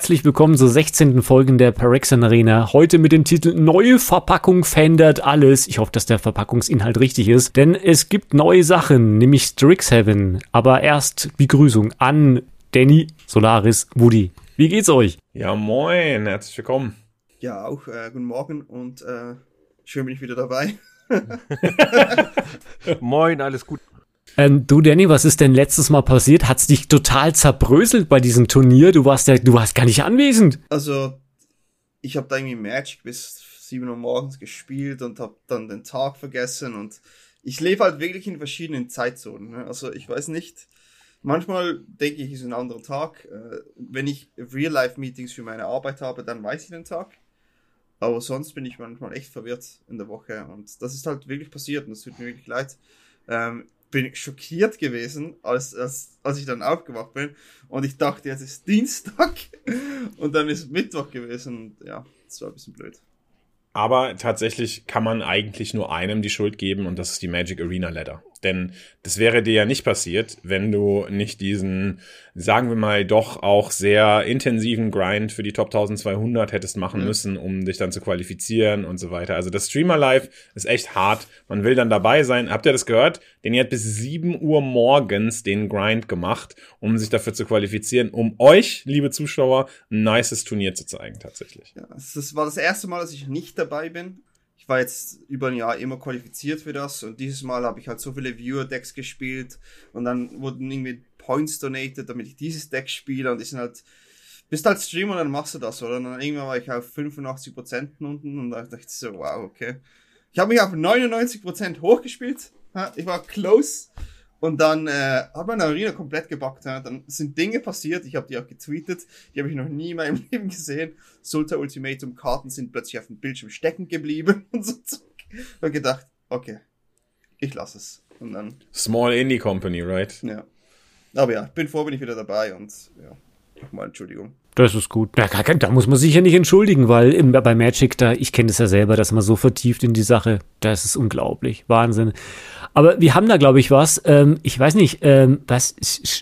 herzlich willkommen zur 16. Folge der Parexan Arena. Heute mit dem Titel Neue Verpackung verändert alles. Ich hoffe, dass der Verpackungsinhalt richtig ist, denn es gibt neue Sachen, nämlich Strixhaven. Aber erst Begrüßung an Danny, Solaris, Woody. Wie geht's euch? Ja, moin, herzlich willkommen. Ja, auch äh, guten Morgen und äh, schön bin ich wieder dabei. moin, alles gut. Ähm, du, Danny, was ist denn letztes Mal passiert? Hat's dich total zerbröselt bei diesem Turnier? Du warst ja, du warst gar nicht anwesend. Also, ich habe da irgendwie Magic bis 7 Uhr morgens gespielt und habe dann den Tag vergessen und ich lebe halt wirklich in verschiedenen Zeitzonen. Ne? Also ich weiß nicht, manchmal denke ich, es ist ein anderer Tag. Äh, wenn ich Real-Life-Meetings für meine Arbeit habe, dann weiß ich den Tag. Aber sonst bin ich manchmal echt verwirrt in der Woche und das ist halt wirklich passiert und das tut mir wirklich leid. Ähm, bin schockiert gewesen, als, als, als ich dann aufgewacht bin. Und ich dachte, jetzt ist Dienstag und dann ist Mittwoch gewesen. Und ja, das war ein bisschen blöd. Aber tatsächlich kann man eigentlich nur einem die Schuld geben und das ist die Magic Arena Ladder. Denn das wäre dir ja nicht passiert, wenn du nicht diesen, sagen wir mal, doch auch sehr intensiven Grind für die Top 1200 hättest machen mhm. müssen, um dich dann zu qualifizieren und so weiter. Also das Streamer Live ist echt hart. Man will dann dabei sein. Habt ihr das gehört? Denn ihr habt bis 7 Uhr morgens den Grind gemacht, um sich dafür zu qualifizieren, um euch, liebe Zuschauer, ein nices Turnier zu zeigen, tatsächlich. Ja, das war das erste Mal, dass ich nicht dabei bin war jetzt über ein Jahr immer qualifiziert für das und dieses Mal habe ich halt so viele Viewer-Decks gespielt und dann wurden irgendwie Points donated, damit ich dieses Deck spiele und ich sind halt, bist halt Streamer dann machst du das, oder? Und dann irgendwann war ich auf 85% unten und da dachte ich so, wow, okay. Ich habe mich auf 99% hochgespielt, ich war close und dann äh, hat meine Arena komplett gebackt. Ja. Dann sind Dinge passiert, ich habe die auch getweetet, die habe ich noch nie in meinem Leben gesehen. Sulta Ultimatum Karten sind plötzlich auf dem Bildschirm stecken geblieben und so. Und gedacht, okay, ich lasse es. Und dann. Small Indie Company, right? Ja. Aber ja, bin froh, bin ich wieder dabei und ja, nochmal Entschuldigung. Das ist gut. Da, da muss man sich ja nicht entschuldigen, weil im, bei Magic, da, ich kenne es ja selber, dass man so vertieft in die Sache, das ist unglaublich. Wahnsinn. Aber wir haben da, glaube ich, was. Ähm, ich weiß nicht, ähm, was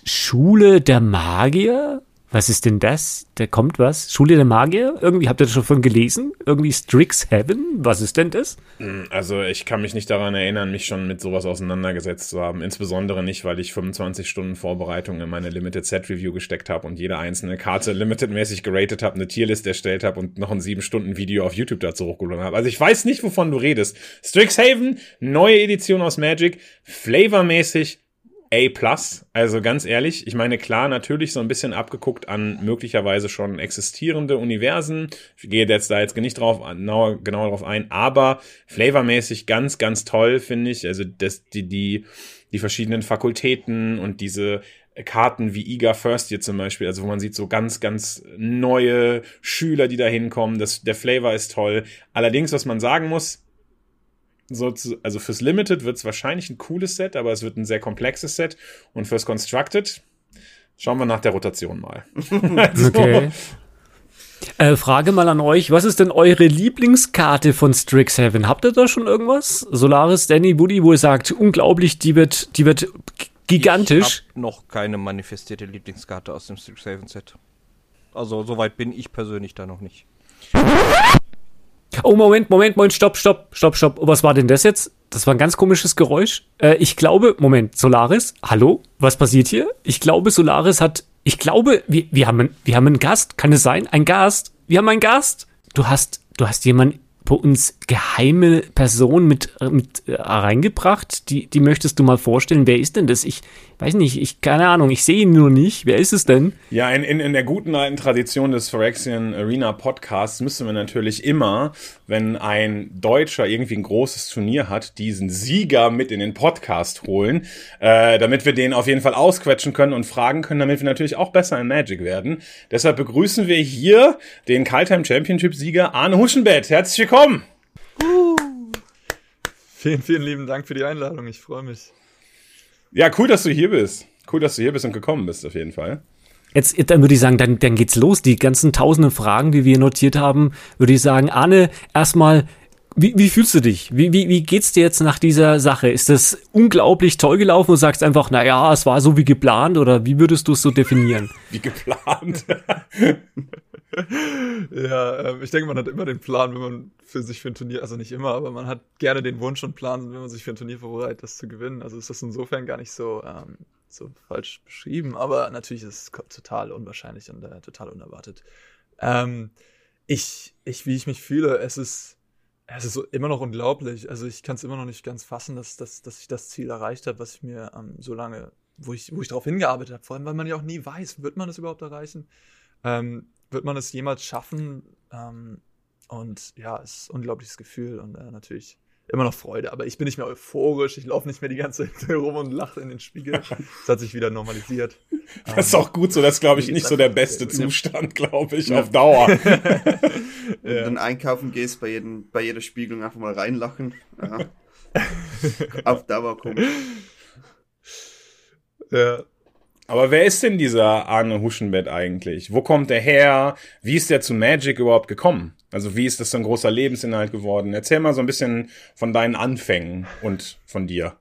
Schule der Magier? Was ist denn das? Da kommt was? Schule der Magier? Irgendwie habt ihr das schon von gelesen? Irgendwie Strixhaven? Was ist denn das? Hm, also ich kann mich nicht daran erinnern, mich schon mit sowas auseinandergesetzt zu haben. Insbesondere nicht, weil ich 25 Stunden Vorbereitung in meine Limited Set Review gesteckt habe und jede einzelne Karte Limited-mäßig geratet habe, eine Tierlist erstellt habe und noch ein 7 Stunden Video auf YouTube dazu hochgeladen habe. Also ich weiß nicht, wovon du redest. Strixhaven, neue Edition aus Magic, flavormäßig A+. Also ganz ehrlich, ich meine, klar, natürlich so ein bisschen abgeguckt an möglicherweise schon existierende Universen. Ich gehe jetzt da jetzt nicht drauf, genauer, genauer drauf ein, aber flavormäßig ganz, ganz toll, finde ich. Also das, die, die, die verschiedenen Fakultäten und diese Karten wie Eager First hier zum Beispiel, also wo man sieht so ganz, ganz neue Schüler, die da hinkommen. Das, der Flavor ist toll. Allerdings, was man sagen muss, so zu, also fürs Limited wird es wahrscheinlich ein cooles Set, aber es wird ein sehr komplexes Set. Und fürs Constructed schauen wir nach der Rotation mal. also, okay. Äh, Frage mal an euch, was ist denn eure Lieblingskarte von Strixhaven? Habt ihr da schon irgendwas? Solaris, Danny, Woody, wo ihr sagt, unglaublich, die wird, die wird gigantisch. Ich habe noch keine manifestierte Lieblingskarte aus dem Strixhaven Set. Also soweit bin ich persönlich da noch nicht. Oh, Moment, Moment, Moment, stopp, stopp, stopp, stopp. Was war denn das jetzt? Das war ein ganz komisches Geräusch. Äh, ich glaube, Moment, Solaris, hallo? Was passiert hier? Ich glaube, Solaris hat, ich glaube, wir, wir, haben, wir haben einen Gast. Kann es sein? Ein Gast? Wir haben einen Gast. Du hast, du hast jemanden bei uns geheime Person mit, mit äh, reingebracht. Die, die möchtest du mal vorstellen. Wer ist denn das? Ich weiß nicht, ich, keine Ahnung, ich sehe ihn nur nicht. Wer ist es denn? Ja, in, in, in der guten alten Tradition des Phyrexian Arena Podcasts müssen wir natürlich immer, wenn ein Deutscher irgendwie ein großes Turnier hat, diesen Sieger mit in den Podcast holen, äh, damit wir den auf jeden Fall ausquetschen können und fragen können, damit wir natürlich auch besser in Magic werden. Deshalb begrüßen wir hier den Kaltheim Championship Sieger Arne Huschenbett. Herzlich willkommen! Uh. Vielen, vielen lieben Dank für die Einladung. Ich freue mich. Ja, cool, dass du hier bist. Cool, dass du hier bist und gekommen bist, auf jeden Fall. Jetzt, dann würde ich sagen, dann, dann geht's los. Die ganzen tausenden Fragen, die wir notiert haben, würde ich sagen, Arne, erstmal Wie, wie fühlst du dich? Wie, wie, wie geht's dir jetzt nach dieser Sache? Ist das unglaublich toll gelaufen und sagst einfach, na ja, es war so wie geplant oder wie würdest du es so definieren? Wie geplant. ja, ähm, ich denke, man hat immer den Plan, wenn man für sich für ein Turnier, also nicht immer, aber man hat gerne den Wunsch und Plan, wenn man sich für ein Turnier vorbereitet, das zu gewinnen. Also ist das insofern gar nicht so, ähm, so falsch beschrieben, aber natürlich ist es total unwahrscheinlich und äh, total unerwartet. Ähm, ich, ich, wie ich mich fühle, es ist, es ist so immer noch unglaublich. Also ich kann es immer noch nicht ganz fassen, dass, dass, dass ich das Ziel erreicht habe, was ich mir ähm, so lange, wo ich, wo ich darauf hingearbeitet habe. Vor allem, weil man ja auch nie weiß, wird man es überhaupt erreichen? Ähm, wird man es jemals schaffen? Ähm, und ja, es ist ein unglaubliches Gefühl und äh, natürlich immer noch Freude. Aber ich bin nicht mehr euphorisch, ich laufe nicht mehr die ganze Zeit rum und lache in den Spiegel. Es hat sich wieder normalisiert. Das ist auch gut so, das ist, glaube ich, nicht so der beste Zustand, glaube ich, auf Dauer. Wenn du dann einkaufen gehst, bei, jedem, bei jeder Spiegelung einfach mal reinlachen. Ja. auf Dauer kommt. Ja. Aber wer ist denn dieser Arne Huschenbett eigentlich? Wo kommt er her? Wie ist der zu Magic überhaupt gekommen? Also wie ist das so ein großer Lebensinhalt geworden? Erzähl mal so ein bisschen von deinen Anfängen und von dir.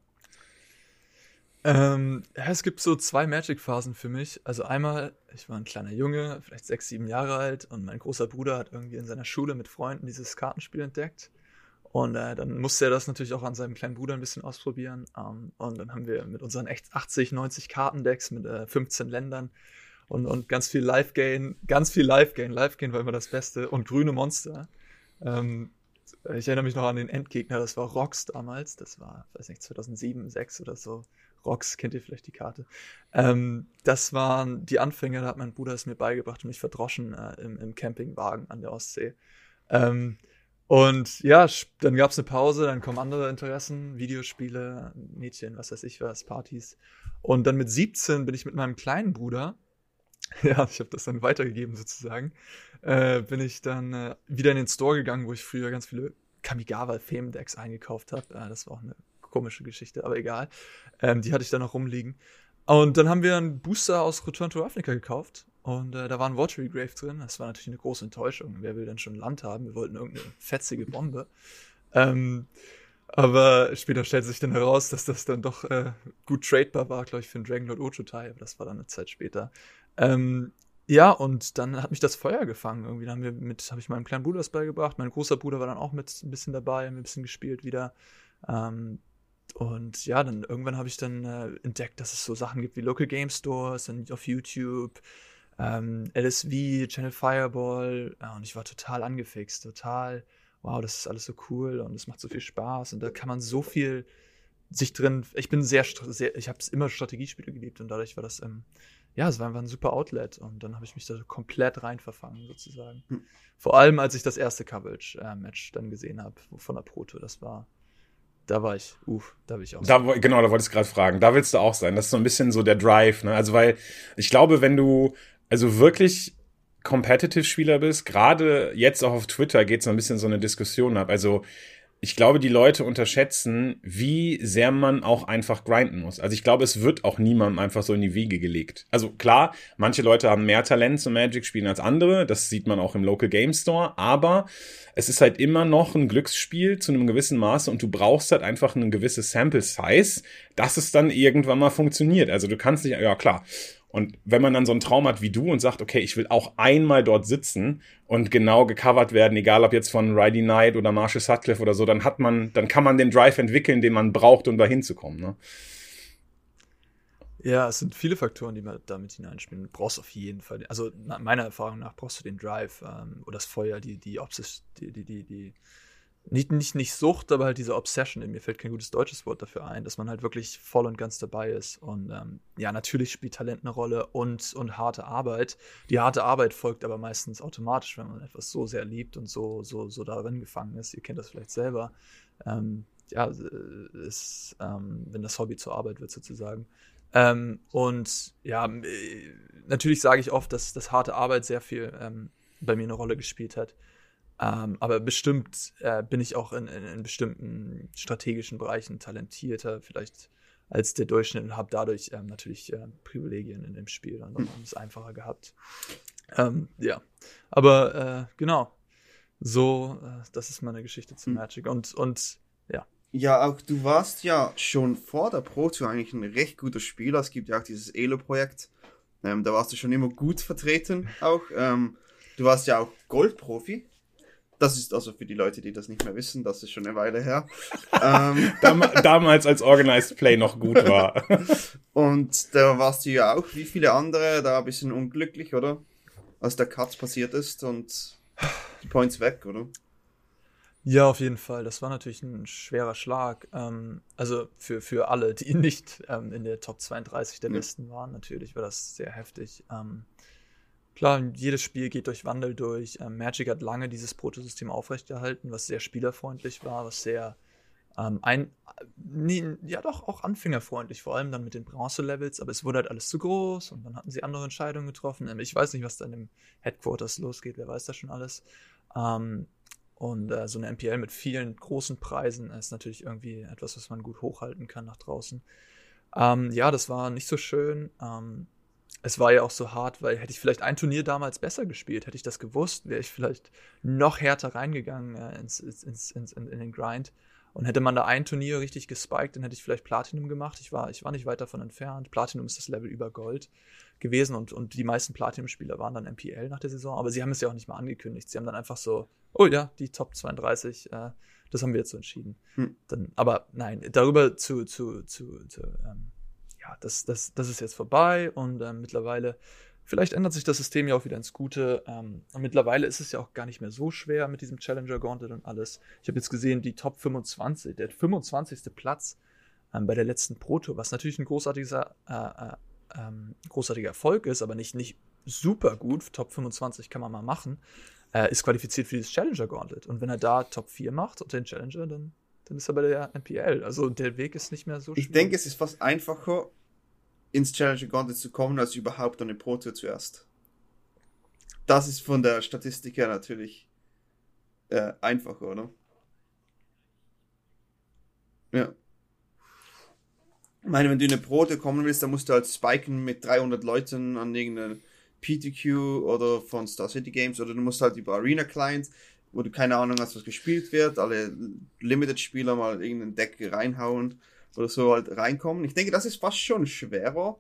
Ähm, ja, es gibt so zwei Magic-Phasen für mich. Also einmal, ich war ein kleiner Junge, vielleicht sechs, sieben Jahre alt und mein großer Bruder hat irgendwie in seiner Schule mit Freunden dieses Kartenspiel entdeckt. Und äh, dann musste er das natürlich auch an seinem kleinen Bruder ein bisschen ausprobieren. Ähm, und dann haben wir mit unseren 80, 90 Kartendecks mit äh, 15 Ländern und, und ganz viel Live-Gain, ganz viel Live-Gain. Live-Gain war immer das Beste. Und grüne Monster. Ähm, ich erinnere mich noch an den Endgegner, das war Rox damals. Das war, weiß nicht, 2007, 2006 oder so. Rox, kennt ihr vielleicht die Karte? Ähm, das waren die Anfänge, da hat mein Bruder es mir beigebracht und mich verdroschen äh, im, im Campingwagen an der Ostsee. Ähm, und ja, dann gab es eine Pause, dann kommen andere Interessen, Videospiele, Mädchen, was weiß ich was, Partys. Und dann mit 17 bin ich mit meinem kleinen Bruder, ja, ich habe das dann weitergegeben sozusagen, äh, bin ich dann äh, wieder in den Store gegangen, wo ich früher ganz viele Kamigawa Fame eingekauft habe. Äh, das war auch eine komische Geschichte, aber egal. Ähm, die hatte ich dann noch rumliegen. Und dann haben wir einen Booster aus Return to Ravnica gekauft und äh, da war ein Watery Grave drin. Das war natürlich eine große Enttäuschung. Wer will denn schon Land haben? Wir wollten irgendeine fetzige Bombe. Ähm, aber später stellte sich dann heraus, dass das dann doch äh, gut tradebar war, glaube ich, für einen Dragonlord Ochotai. Aber das war dann eine Zeit später. Ähm, ja, und dann hat mich das Feuer gefangen. Irgendwie haben wir mit, habe ich meinem kleinen Bruder das beigebracht. Mein großer Bruder war dann auch mit ein bisschen dabei, haben ein bisschen gespielt wieder. Ähm, und ja, dann irgendwann habe ich dann äh, entdeckt, dass es so Sachen gibt wie Local Game Stores und auf YouTube ähm, LSV, Channel Fireball. Ja, und ich war total angefixt, total, wow, das ist alles so cool und es macht so viel Spaß und da kann man so viel sich drin. Ich bin sehr, sehr ich habe es immer Strategiespiele geliebt und dadurch war das, ähm, ja, es war einfach ein super Outlet und dann habe ich mich da komplett rein verfangen sozusagen. Hm. Vor allem, als ich das erste Coverage-Match äh, dann gesehen habe von der Proto, das war da war ich, uff, da will ich auch da. Genau, da wollte ich gerade fragen. Da willst du auch sein. Das ist so ein bisschen so der Drive, ne? Also, weil ich glaube, wenn du also wirklich Competitive-Spieler bist, gerade jetzt auch auf Twitter geht so ein bisschen so eine Diskussion ab. Also ich glaube, die Leute unterschätzen, wie sehr man auch einfach grinden muss. Also ich glaube, es wird auch niemandem einfach so in die Wiege gelegt. Also klar, manche Leute haben mehr Talent zum Magic spielen als andere. Das sieht man auch im Local Game Store. Aber es ist halt immer noch ein Glücksspiel zu einem gewissen Maße und du brauchst halt einfach ein gewisses Sample Size, dass es dann irgendwann mal funktioniert. Also du kannst nicht, ja klar, und wenn man dann so einen Traum hat wie du und sagt, okay, ich will auch einmal dort sitzen und genau gecovert werden, egal ob jetzt von Ridey Knight oder Marshall Sutcliffe oder so, dann hat man, dann kann man den Drive entwickeln, den man braucht, um da hinzukommen. Ne? Ja, es sind viele Faktoren, die man damit hineinspielen. Du brauchst auf jeden Fall, also meiner Erfahrung nach brauchst du den Drive ähm, oder das Feuer, die, die, Obsess die, die, die, die nicht, nicht, nicht Sucht, aber halt diese Obsession, in mir fällt kein gutes deutsches Wort dafür ein, dass man halt wirklich voll und ganz dabei ist. Und ähm, ja, natürlich spielt Talent eine Rolle und, und harte Arbeit. Die harte Arbeit folgt aber meistens automatisch, wenn man etwas so sehr liebt und so, so, so darin gefangen ist. Ihr kennt das vielleicht selber. Ähm, ja, ist, ähm, wenn das Hobby zur Arbeit wird sozusagen. Ähm, und ja, äh, natürlich sage ich oft, dass, dass harte Arbeit sehr viel ähm, bei mir eine Rolle gespielt hat. Ähm, aber bestimmt äh, bin ich auch in, in, in, bestimmten strategischen Bereichen talentierter, vielleicht als der Durchschnitt und habe dadurch ähm, natürlich äh, Privilegien in dem Spiel und hm. es einfacher gehabt. Ähm, ja, aber äh, genau. so, äh, das ist meine Geschichte zu Hm. Magic. Und, und ja. Ja, auch du warst ja schon vor der Pro Tour eigentlich ein recht guter Spieler. Es gibt ja auch dieses Elo-Projekt. Ähm, da warst du schon immer gut vertreten auch. Ähm, du warst ja auch Goldprofi. Das ist also für die Leute, die das nicht mehr wissen, das ist schon eine Weile her. ähm, Dam damals, als Organized Play noch gut war. und da warst du ja auch, wie viele andere, da ein bisschen unglücklich, oder? Als der Cut passiert ist und die Points weg, oder? Ja, auf jeden Fall. Das war natürlich ein schwerer Schlag. Ähm, also für, für alle, die nicht ähm, in der Top 32 der Ja. Listen waren, natürlich war das sehr heftig. Ähm, klar, jedes Spiel geht durch Wandel durch. Ähm, Magic hat lange dieses Protosystem aufrechterhalten, was sehr spielerfreundlich war, was sehr ähm, ein, nee, ja doch auch anfängerfreundlich, vor allem dann mit den Bronze-Levels, aber es wurde halt alles zu groß und dann hatten sie andere Entscheidungen getroffen. Ähm, Ich weiß nicht, was da in dem Headquarters losgeht, wer weiß das schon alles. Ähm, und äh, so eine MPL mit vielen großen Preisen ist natürlich irgendwie etwas, was man gut hochhalten kann nach draußen. Ähm, ja, das war nicht so schön. Ähm, es war ja auch so hart, weil hätte ich vielleicht ein Turnier damals besser gespielt, hätte ich das gewusst, wäre ich vielleicht noch härter reingegangen äh, ins, ins, ins, in, in den Grind. Und hätte man da ein Turnier richtig gespiked, dann hätte ich vielleicht Platinum gemacht. Ich war, ich war nicht weit davon entfernt. Platinum ist das Level über Gold gewesen und, und die meisten Platinum-Spieler waren dann MPL nach der Saison, aber sie haben es ja auch nicht mal angekündigt. Sie haben dann einfach so, oh ja, die Top 32, äh, das haben wir jetzt so entschieden. Hm. Dann, aber nein, darüber zu, zu, zu, zu ähm, ja, das, das, das ist jetzt vorbei und ähm, mittlerweile, vielleicht ändert sich das System ja auch wieder ins Gute. Ähm, und mittlerweile ist es ja auch gar nicht mehr so schwer mit diesem Challenger Gauntlet und alles. Ich habe jetzt gesehen, die Top 25, der 25. Platz ähm, bei der letzten Pro Tour, was natürlich ein großartiger, äh, äh, ähm, großartiger Erfolg ist, aber nicht, nicht super gut. Top 25 kann man mal machen. Äh, ist qualifiziert für dieses Challenger Gauntlet. Und wenn er da Top 4 macht und den Challenger, dann, dann ist er bei der NPL. Also der Weg ist nicht mehr so Ich denke, es ist fast einfacher, ins Challenger Gauntlet zu kommen, als überhaupt eine Pro Tour zuerst. Das ist von der Statistik her natürlich äh, einfacher, oder? Ja. Ich meine, wenn du in eine Pro Tour kommen willst, dann musst du halt spiken mit 300 Leuten an irgendeiner PTQ oder von Star City Games oder du musst halt über Arena Client, wo du keine Ahnung hast, was gespielt wird, alle Limited-Spieler mal irgendein Deck reinhauen oder so halt reinkommen. Ich denke, das ist fast schon schwerer,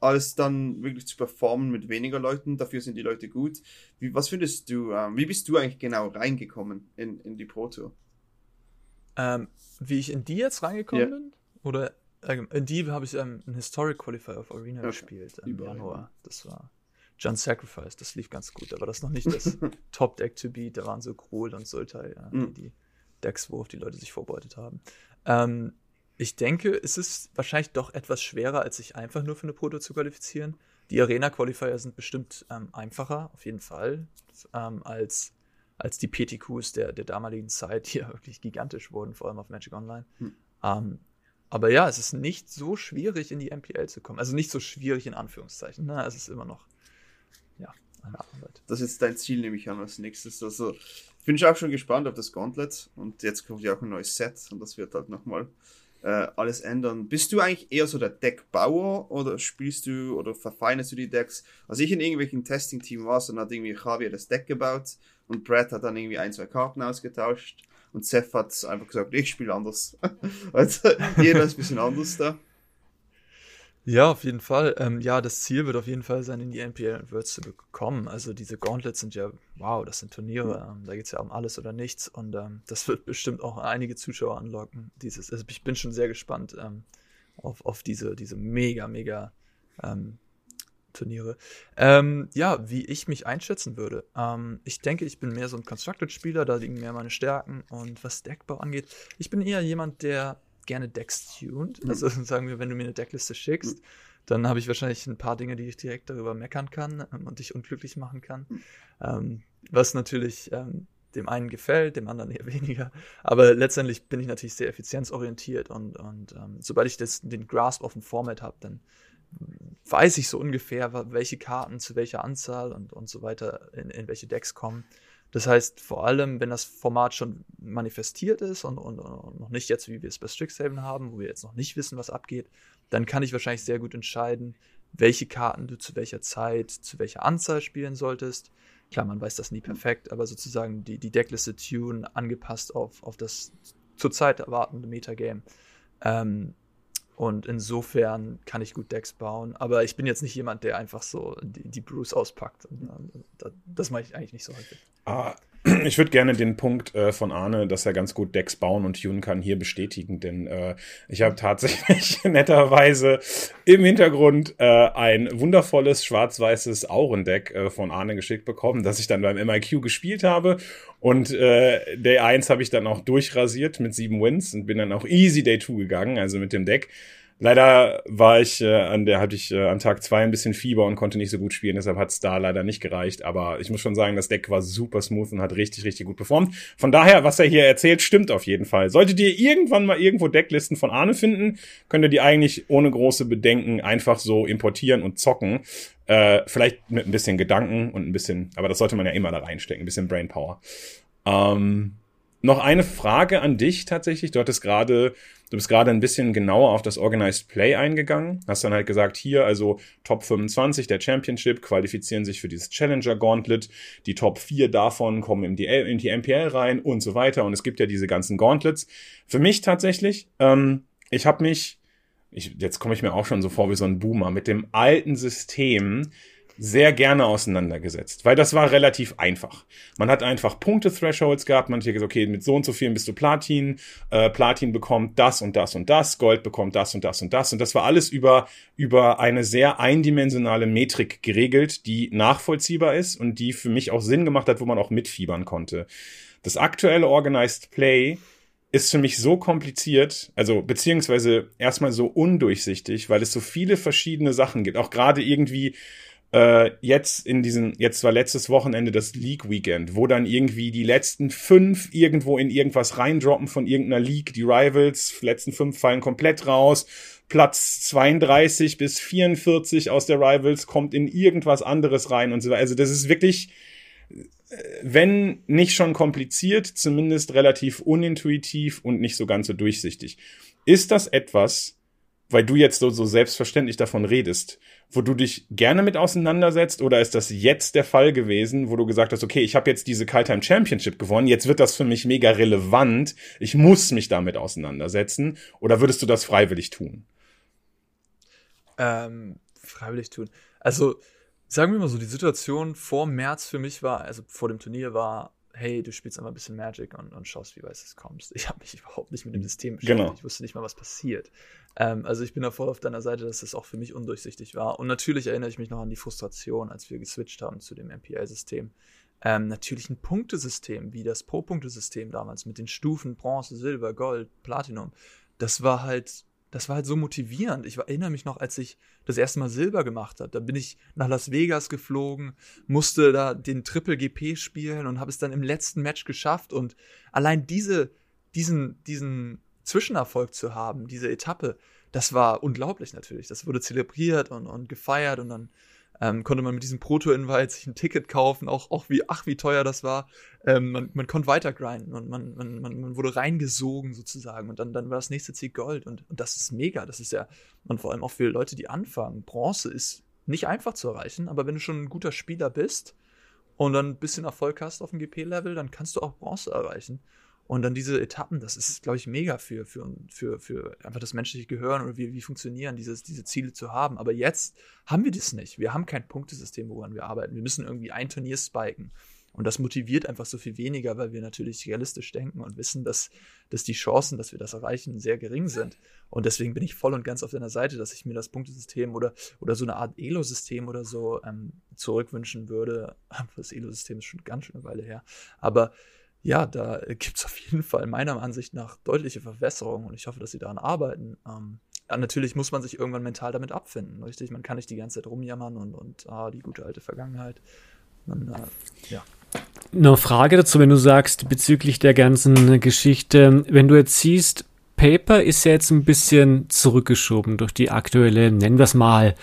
als dann wirklich zu performen mit weniger Leuten. Dafür sind die Leute gut. Wie, was findest du, ähm, wie bist du eigentlich genau reingekommen in, in die Pro Tour? Ähm, wie ich in die jetzt reingekommen Ja. bin? Oder ähm, in die habe ich ähm, einen Historic Qualifier auf Arena Okay. gespielt im Überall, Januar. Das war John Sacrifice, das lief ganz gut. War das noch nicht das Top-Deck to beat. Da waren so Krol und Sultai, äh, Mhm. die, die Decks, worauf die Leute sich vorbereitet haben. Ähm, ich denke, es ist wahrscheinlich doch etwas schwerer, als sich einfach nur für eine Proto zu qualifizieren. Die Arena-Qualifier sind bestimmt ähm, einfacher, auf jeden Fall, ähm, als, als die PTQs der, der damaligen Zeit, die ja wirklich gigantisch wurden, vor allem auf Magic Online. Hm. Ähm, aber ja, es ist nicht so schwierig, in die MPL zu kommen. Also nicht so schwierig in Anführungszeichen. Ne? Es ist immer noch ja, eine Arbeit. Das ist dein Ziel, nehme ich an, als nächstes. Also, ich bin schon auch schon gespannt auf das Gauntlet und jetzt kommt ja auch ein neues Set und das wird halt nochmal äh, alles ändern. Bist du eigentlich eher so der Deckbauer oder spielst du oder verfeinerst du die Decks? Als ich in irgendwelchen Testing-Team war, dann hat irgendwie Javier das Deck gebaut und Brad hat dann irgendwie ein, zwei Karten ausgetauscht und Seth hat einfach gesagt, ich spiele anders. also, jeder ist ein bisschen anders da. Ja, auf jeden Fall. Ähm, ja, das Ziel wird auf jeden Fall sein, in die NPL und Worlds zu bekommen. Also diese Gauntlets sind ja, wow, das sind Turniere. Ähm, da geht es ja um alles oder nichts. Und ähm, das wird bestimmt auch einige Zuschauer anlocken. Dieses, also ich bin schon sehr gespannt ähm, auf, auf diese, diese mega, mega ähm, Turniere. Ähm, ja, wie ich mich einschätzen würde. Ich denke, ich bin mehr so ein Constructed-Spieler, da liegen mehr meine Stärken. Und was Deckbau angeht, ich bin eher jemand, der gerne Decks tuned. Also sagen wir, wenn du mir eine Deckliste schickst, dann habe ich wahrscheinlich ein paar Dinge, die ich direkt darüber meckern kann ähm, und dich unglücklich machen kann. Ähm, was natürlich ähm, dem einen gefällt, dem anderen eher weniger. Aber letztendlich bin ich natürlich sehr effizienzorientiert und, und ähm, sobald ich das, den Grasp auf dem Format habe, dann weiß ich so ungefähr, welche Karten zu welcher Anzahl und, und so weiter in, in welche Decks kommen. Das heißt, vor allem, wenn das Format schon manifestiert ist und, und, und noch nicht jetzt, wie wir es bei Strixhaven haben, wo wir jetzt noch nicht wissen, was abgeht, dann kann ich wahrscheinlich sehr gut entscheiden, welche Karten du zu welcher Zeit, zu welcher Anzahl spielen solltest, Klar, man weiß das nie perfekt, aber sozusagen die, die Deckliste Tune angepasst auf, auf das zurzeit erwartende Metagame. Ähm, und insofern kann ich gut Decks bauen. Aber ich bin jetzt nicht jemand, der einfach so die, die Bruce auspackt. Das, das mache ich eigentlich nicht so häufig. Ah, ich würde gerne den Punkt äh, von Arne, dass er ganz gut Decks bauen und tunen kann, hier bestätigen, denn äh, ich habe tatsächlich netterweise im Hintergrund äh, ein wundervolles schwarz-weißes Aurendeck äh, von Arne geschickt bekommen, das ich dann beim MIQ gespielt habe und äh, Day 1 habe ich dann auch durchrasiert mit sieben Wins und bin dann auch easy Day 2 gegangen, also mit dem Deck. Leider war ich äh, an der hatte ich äh, an Tag zwei ein bisschen Fieber und konnte nicht so gut spielen, deshalb hat's da leider nicht gereicht. Aber ich muss schon sagen, das Deck war super smooth und hat richtig, richtig gut performt. Von daher, was er hier erzählt, stimmt auf jeden Fall. Solltet ihr irgendwann mal irgendwo Decklisten von Arne finden, könnt ihr die eigentlich ohne große Bedenken einfach so importieren und zocken. Äh, vielleicht mit ein bisschen Gedanken und ein bisschen, aber das sollte man ja immer da reinstecken, ein bisschen Brainpower. Ähm, noch eine Frage an dich tatsächlich. Du hattest gerade, du bist gerade ein bisschen genauer auf das Organized Play eingegangen. Hast dann halt gesagt, hier, also Top 25 der Championship qualifizieren sich für dieses Challenger Gauntlet. Die Top 4 davon kommen in die, in die MPL rein und so weiter. Und es gibt ja diese ganzen Gauntlets. Für mich tatsächlich, ähm, ich habe mich, ich, jetzt komme ich mir auch schon so vor wie so ein Boomer, mit dem alten System sehr gerne auseinandergesetzt, weil das war relativ einfach. Man hat einfach Punkte-Thresholds gehabt, man hat gesagt, okay, mit so und so vielen bist du Platin, äh, Platin bekommt das und das und das, Gold bekommt das und das und das und das war alles über, über eine sehr eindimensionale Metrik geregelt, die nachvollziehbar ist und die für mich auch Sinn gemacht hat, wo man auch mitfiebern konnte. Das aktuelle Organized Play ist für mich so kompliziert, also beziehungsweise erstmal so undurchsichtig, weil es so viele verschiedene Sachen gibt. Auch gerade irgendwie äh, jetzt in diesen, jetzt war letztes Wochenende das League Weekend, wo dann irgendwie die letzten fünf irgendwo in irgendwas reindroppen von irgendeiner League. Die Rivals, letzten fünf fallen komplett raus. Platz 32 bis 44 aus der Rivals kommt in irgendwas anderes rein und so weiter. Also das ist wirklich, äh, wenn nicht schon kompliziert, zumindest relativ unintuitiv und nicht so ganz so durchsichtig. Ist das etwas, weil du jetzt so, so selbstverständlich davon redest, wo du dich gerne mit auseinandersetzt oder ist das jetzt der Fall gewesen, wo du gesagt hast, okay, ich habe jetzt diese Kite Championship gewonnen, jetzt wird das für mich mega relevant, ich muss mich damit auseinandersetzen oder würdest du das freiwillig tun? Ähm, freiwillig tun. Also, sagen wir mal so, die Situation vor März für mich war, also vor dem Turnier war, hey, du spielst einfach ein bisschen Magic und, und schaust, wie weit es kommst. Ich habe mich überhaupt nicht mit dem System beschäftigt. Genau. Ich wusste nicht mal, was passiert. Ähm, also ich bin da voll auf deiner Seite, dass das auch für mich undurchsichtig war. Und natürlich erinnere ich mich noch an die Frustration, als wir geswitcht haben zu dem MPL-System. Ähm, natürlich ein Punktesystem, wie das Pro-Punktesystem damals mit den Stufen Bronze, Silber, Gold, Platinum. Das war halt das war halt so motivierend. Ich erinnere mich noch, als ich das erste Mal Silber gemacht habe. Da bin ich nach Las Vegas geflogen, musste da den Triple GP spielen und habe es dann im letzten Match geschafft. Und allein diese, diesen, diesen Zwischenerfolg zu haben, diese Etappe, das war unglaublich natürlich. Das wurde zelebriert und, und gefeiert und dann ähm, konnte man mit diesem Proto-Invite sich ein Ticket kaufen, auch, auch wie, ach, wie teuer das war. Ähm, man, man konnte weiter grinden und man, man, man, man wurde reingesogen sozusagen und dann, dann war das nächste Ziel Gold und, und das ist mega. Das ist ja, und vor allem auch für Leute, die anfangen. Bronze ist nicht einfach zu erreichen, aber wenn du schon ein guter Spieler bist und dann ein bisschen Erfolg hast auf dem GP-Level, dann kannst du auch Bronze erreichen. Und dann diese Etappen, das ist, glaube ich, mega für, für, für, für einfach das menschliche Gehirn oder wie, wie funktionieren, dieses, diese Ziele zu haben. Aber jetzt haben wir das nicht. Wir haben kein Punktesystem, woran wir arbeiten. Wir müssen irgendwie ein Turnier spiken. Und das motiviert einfach so viel weniger, weil wir natürlich realistisch denken und wissen, dass, dass die Chancen, dass wir das erreichen, sehr gering sind. Und deswegen bin ich voll und ganz auf deiner Seite, dass ich mir das Punktesystem oder, oder so eine Art Elo-System oder so ähm, zurückwünschen würde. Das Elo-System ist schon ganz schön eine Weile her. Aber ja, da gibt es auf jeden Fall meiner Ansicht nach deutliche Verbesserungen und ich hoffe, dass sie daran arbeiten. Ähm, ja, natürlich muss man sich irgendwann mental damit abfinden, richtig? Man kann nicht die ganze Zeit rumjammern und, und ah, die gute alte Vergangenheit. Man, äh, ja. Eine Frage dazu, wenn du sagst, bezüglich der ganzen Geschichte, wenn du jetzt siehst, Paper ist ja jetzt ein bisschen zurückgeschoben durch die aktuelle, nennen wir es mal,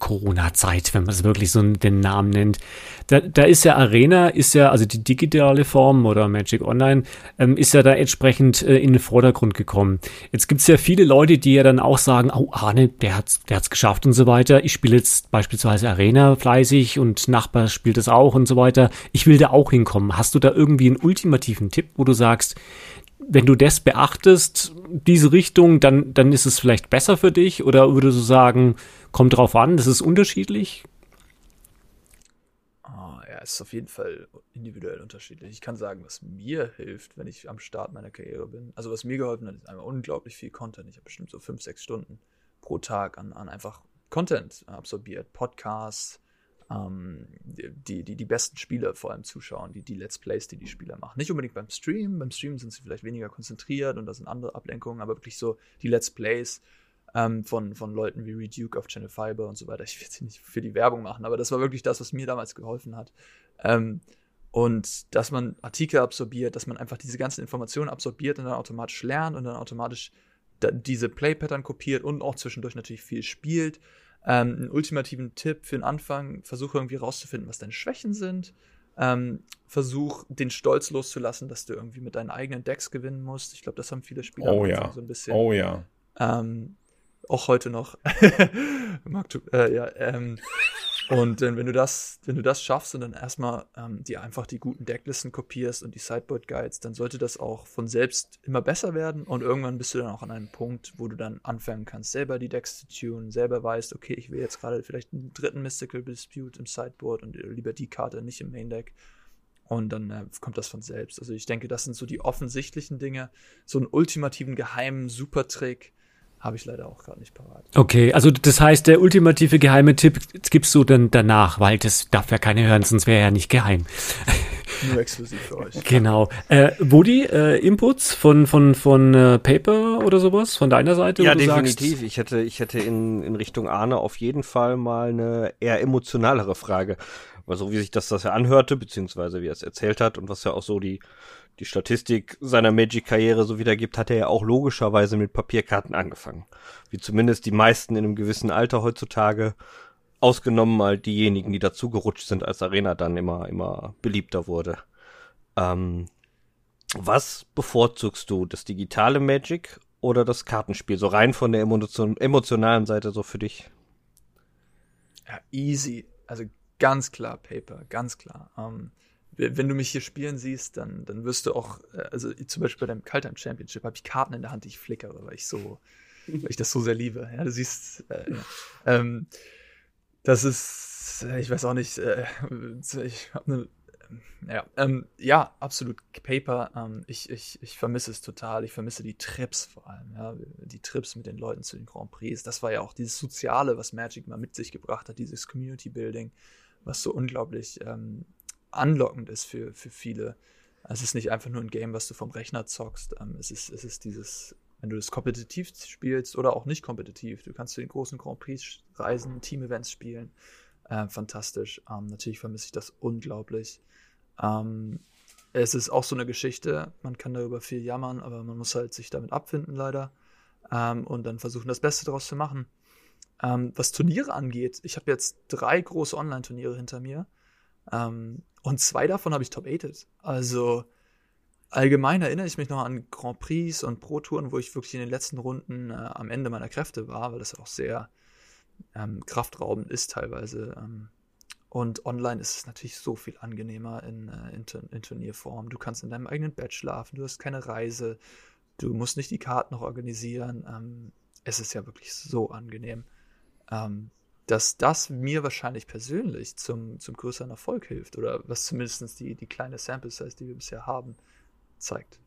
Corona-Zeit, wenn man es wirklich so den Namen nennt. Da, da ist ja Arena, ist ja, also die digitale Form oder Magic Online, ähm, ist ja da entsprechend äh, in den Vordergrund gekommen. Jetzt gibt es ja viele Leute, die ja dann auch sagen, oh Arne, der hat's, der hat's geschafft und so weiter. Ich spiele jetzt beispielsweise Arena fleißig und Nachbar spielt es auch und so weiter. Ich will da auch hinkommen. Hast du da irgendwie einen ultimativen Tipp, wo du sagst, wenn du das beachtest, diese Richtung, dann, dann ist es vielleicht besser für dich? Oder würdest du sagen, kommt drauf an, das ist unterschiedlich? ist auf jeden Fall individuell unterschiedlich. Ich kann sagen, was mir hilft, wenn ich am Start meiner Karriere bin. Also was mir geholfen hat, ist einmal unglaublich viel Content. Ich habe bestimmt so fünf, sechs Stunden pro Tag an, an einfach Content absorbiert. Podcasts, ähm, die, die, die besten Spieler vor allem zuschauen, die, die Let's Plays, die die Spieler machen. Nicht unbedingt beim Stream. Beim Stream sind sie vielleicht weniger konzentriert und da sind andere Ablenkungen, aber wirklich so die Let's Plays ähm, von, von Leuten wie Reduke auf Channel Fiber und so weiter. Ich will jetzt nicht für die Werbung machen, aber das war wirklich das, was mir damals geholfen hat. Ähm, und dass man Artikel absorbiert, dass man einfach diese ganzen Informationen absorbiert und dann automatisch lernt und dann automatisch diese Play-Pattern kopiert und auch zwischendurch natürlich viel spielt. Ähm, einen ultimativen Tipp für den Anfang, versuche irgendwie rauszufinden, was deine Schwächen sind. Ähm, versuch den Stolz loszulassen, dass du irgendwie mit deinen eigenen Decks gewinnen musst. Ich glaube, das haben viele Spieler oh, ja. so ein bisschen. Oh ja. Ähm, auch heute noch. Du, äh, ja, ähm, und äh, wenn du das, wenn du das schaffst und dann erstmal ähm, dir einfach die guten Decklisten kopierst und die Sideboard Guides, dann sollte das auch von selbst immer besser werden und irgendwann bist du dann auch an einem Punkt, wo du dann anfangen kannst, selber die Decks zu tunen, selber weißt, okay, ich will jetzt gerade vielleicht einen dritten Mystical Dispute im Sideboard und lieber die Karte nicht im Main Deck. Und dann äh, kommt das von selbst. Also ich denke, das sind so die offensichtlichen Dinge. So einen ultimativen, geheimen Supertrick, habe ich leider auch gerade nicht parat. Okay, also das heißt, der ultimative geheime Tipp gibst du dann danach, weil das darf ja keiner hören, sonst wäre er ja nicht geheim. Nur exklusiv für euch. Genau. Äh, Woody, äh, Inputs von, von, von äh, Paper oder sowas, von deiner Seite? Ja, definitiv. Sagst? ich hätte, ich hätte in, in Richtung Arne auf jeden Fall mal eine eher emotionalere Frage. Weil so wie sich das, das ja anhörte, beziehungsweise wie er es erzählt hat und was ja auch so die die Statistik seiner Magic-Karriere so wiedergibt, hat er ja auch logischerweise mit Papierkarten angefangen. Wie zumindest die meisten in einem gewissen Alter heutzutage, ausgenommen mal diejenigen, die dazugerutscht sind, als Arena dann immer, immer beliebter wurde. Ähm, was bevorzugst du, das digitale Magic oder das Kartenspiel? So rein von der emotion emotionalen Seite so für dich? Ja, easy. Also ganz klar Paper, ganz klar. Ähm, wenn du mich hier spielen siehst, dann, dann wirst du auch, äh, also zum Beispiel bei dem Kaltheim Championship habe ich Karten in der Hand, die ich flickere, weil ich so, weil ich das so sehr liebe. Ja, du siehst, äh, ähm, das ist, äh, ich weiß auch nicht, äh, ich habe eine, ja, ähm, ja, absolut Paper. Ähm, ich, ich, ich vermisse es total. Ich vermisse die Trips vor allem. Ja, die Trips mit den Leuten zu den Grand Prix. Das war ja auch dieses Soziale, was Magic mal mit sich gebracht hat, dieses Community Building, was so unglaublich ähm, anlockend ist für, für viele. Es ist nicht einfach nur ein Game, was du vom Rechner zockst. Ähm, es, ist, es ist dieses, wenn du das kompetitiv spielst oder auch nicht kompetitiv, du kannst zu den großen Grand Prix reisen, Team-Events spielen. Äh, fantastisch. Ähm, natürlich vermisse ich das unglaublich. Ähm, es ist auch so eine Geschichte, man kann darüber viel jammern, aber man muss halt sich damit abfinden, leider. Ähm, und dann versuchen, das Beste daraus zu machen. Ähm, was Turniere angeht, ich habe jetzt drei große Online-Turniere hinter mir. Ähm, und zwei davon habe ich top-8ed. Also allgemein erinnere ich mich noch an Grand Prix und Pro-Touren, wo ich wirklich in den letzten Runden äh, am Ende meiner Kräfte war, weil das auch sehr ähm, kraftraubend ist teilweise. Ähm, und online ist es natürlich so viel angenehmer in, äh, in, in, Turnierform. Du kannst in deinem eigenen Bett schlafen, du hast keine Reise, du musst nicht die Karten noch organisieren. Ähm, es ist ja wirklich so angenehm. Ähm, dass das mir wahrscheinlich persönlich zum, zum größeren Erfolg hilft oder was zumindest die, die kleine Sample Size, die wir bisher haben, zeigt.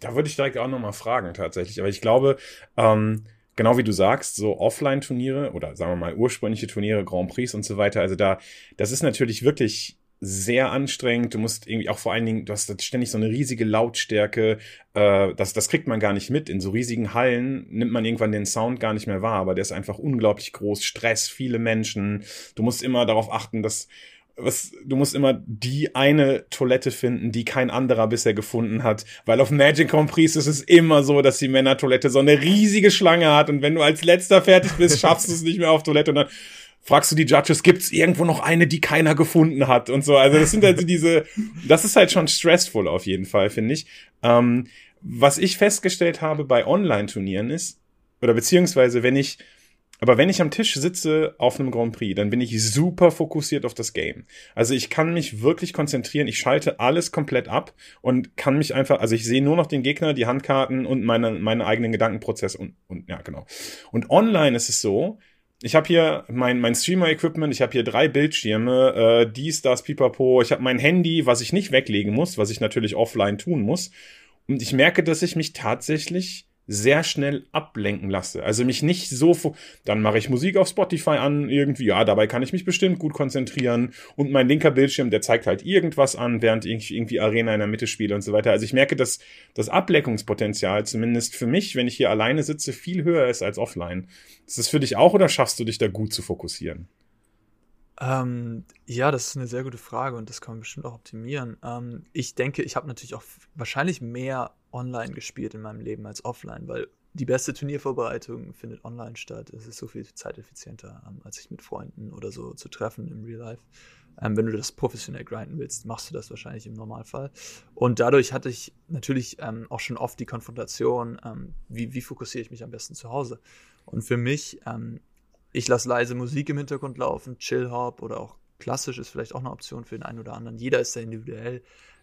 Da würde ich direkt auch nochmal fragen, tatsächlich. Aber ich glaube, ähm, genau wie du sagst, so Offline-Turniere oder sagen wir mal ursprüngliche Turniere, Grand Prix und so weiter, also da, das ist natürlich wirklich sehr anstrengend. Du musst irgendwie auch vor allen Dingen, du hast ständig so eine riesige Lautstärke. Äh, das, das kriegt man gar nicht mit. In so riesigen Hallen nimmt man irgendwann den Sound gar nicht mehr wahr, aber der ist einfach unglaublich groß. Stress, viele Menschen. Du musst immer darauf achten, dass was, du musst immer die eine Toilette finden, die kein anderer bisher gefunden hat. Weil auf Magic Grand ist es immer so, dass die Männertoilette so eine riesige Schlange hat und wenn du als letzter fertig bist, schaffst du es nicht mehr auf Toilette und dann fragst du die Judges, gibt's irgendwo noch eine, die keiner gefunden hat und so. Also das sind halt diese, das ist halt schon stressful auf jeden Fall, finde ich. Ähm, was ich festgestellt habe bei Online-Turnieren ist, oder beziehungsweise wenn ich aber wenn ich am Tisch sitze auf einem Grand Prix, dann bin ich super fokussiert auf das Game. Also ich kann mich wirklich konzentrieren, ich schalte alles komplett ab und kann mich einfach, also ich sehe nur noch den Gegner, die Handkarten und meine, meine eigenen Gedankenprozesse und, und ja, genau. Und online ist es so, ich habe hier mein, mein Streamer-Equipment, ich habe hier drei Bildschirme, äh, dies, das, pipapo, ich habe mein Handy, was ich nicht weglegen muss, was ich natürlich offline tun muss. Und ich merke, dass ich mich tatsächlich sehr schnell ablenken lasse. Also mich nicht so, dann mache ich Musik auf Spotify an, irgendwie, ja, dabei kann ich mich bestimmt gut konzentrieren und mein linker Bildschirm, der zeigt halt irgendwas an, während ich irgendwie Arena in der Mitte spiele und so weiter. Also ich merke, dass das Ableckungspotenzial zumindest für mich, wenn ich hier alleine sitze, viel höher ist als offline. Ist das für dich auch oder schaffst du dich da gut zu fokussieren? Ähm, ja, das ist eine sehr gute Frage und das kann man bestimmt auch optimieren. Ähm, ich denke, ich habe natürlich auch wahrscheinlich mehr online gespielt in meinem Leben als offline, weil die beste Turniervorbereitung findet online statt. Es ist so viel zeiteffizienter, ähm, als sich mit Freunden oder so zu treffen im Real Life. Ähm, wenn du das professionell grinden willst, machst du das wahrscheinlich im Normalfall. Und dadurch hatte ich natürlich ähm, auch schon oft die Konfrontation, ähm, wie, wie fokussiere ich mich am besten zu Hause. Und für mich, ähm, ich lasse leise Musik im Hintergrund laufen, Chill-Hop oder auch klassisch ist vielleicht auch eine Option für den einen oder anderen. Jeder ist da individuell.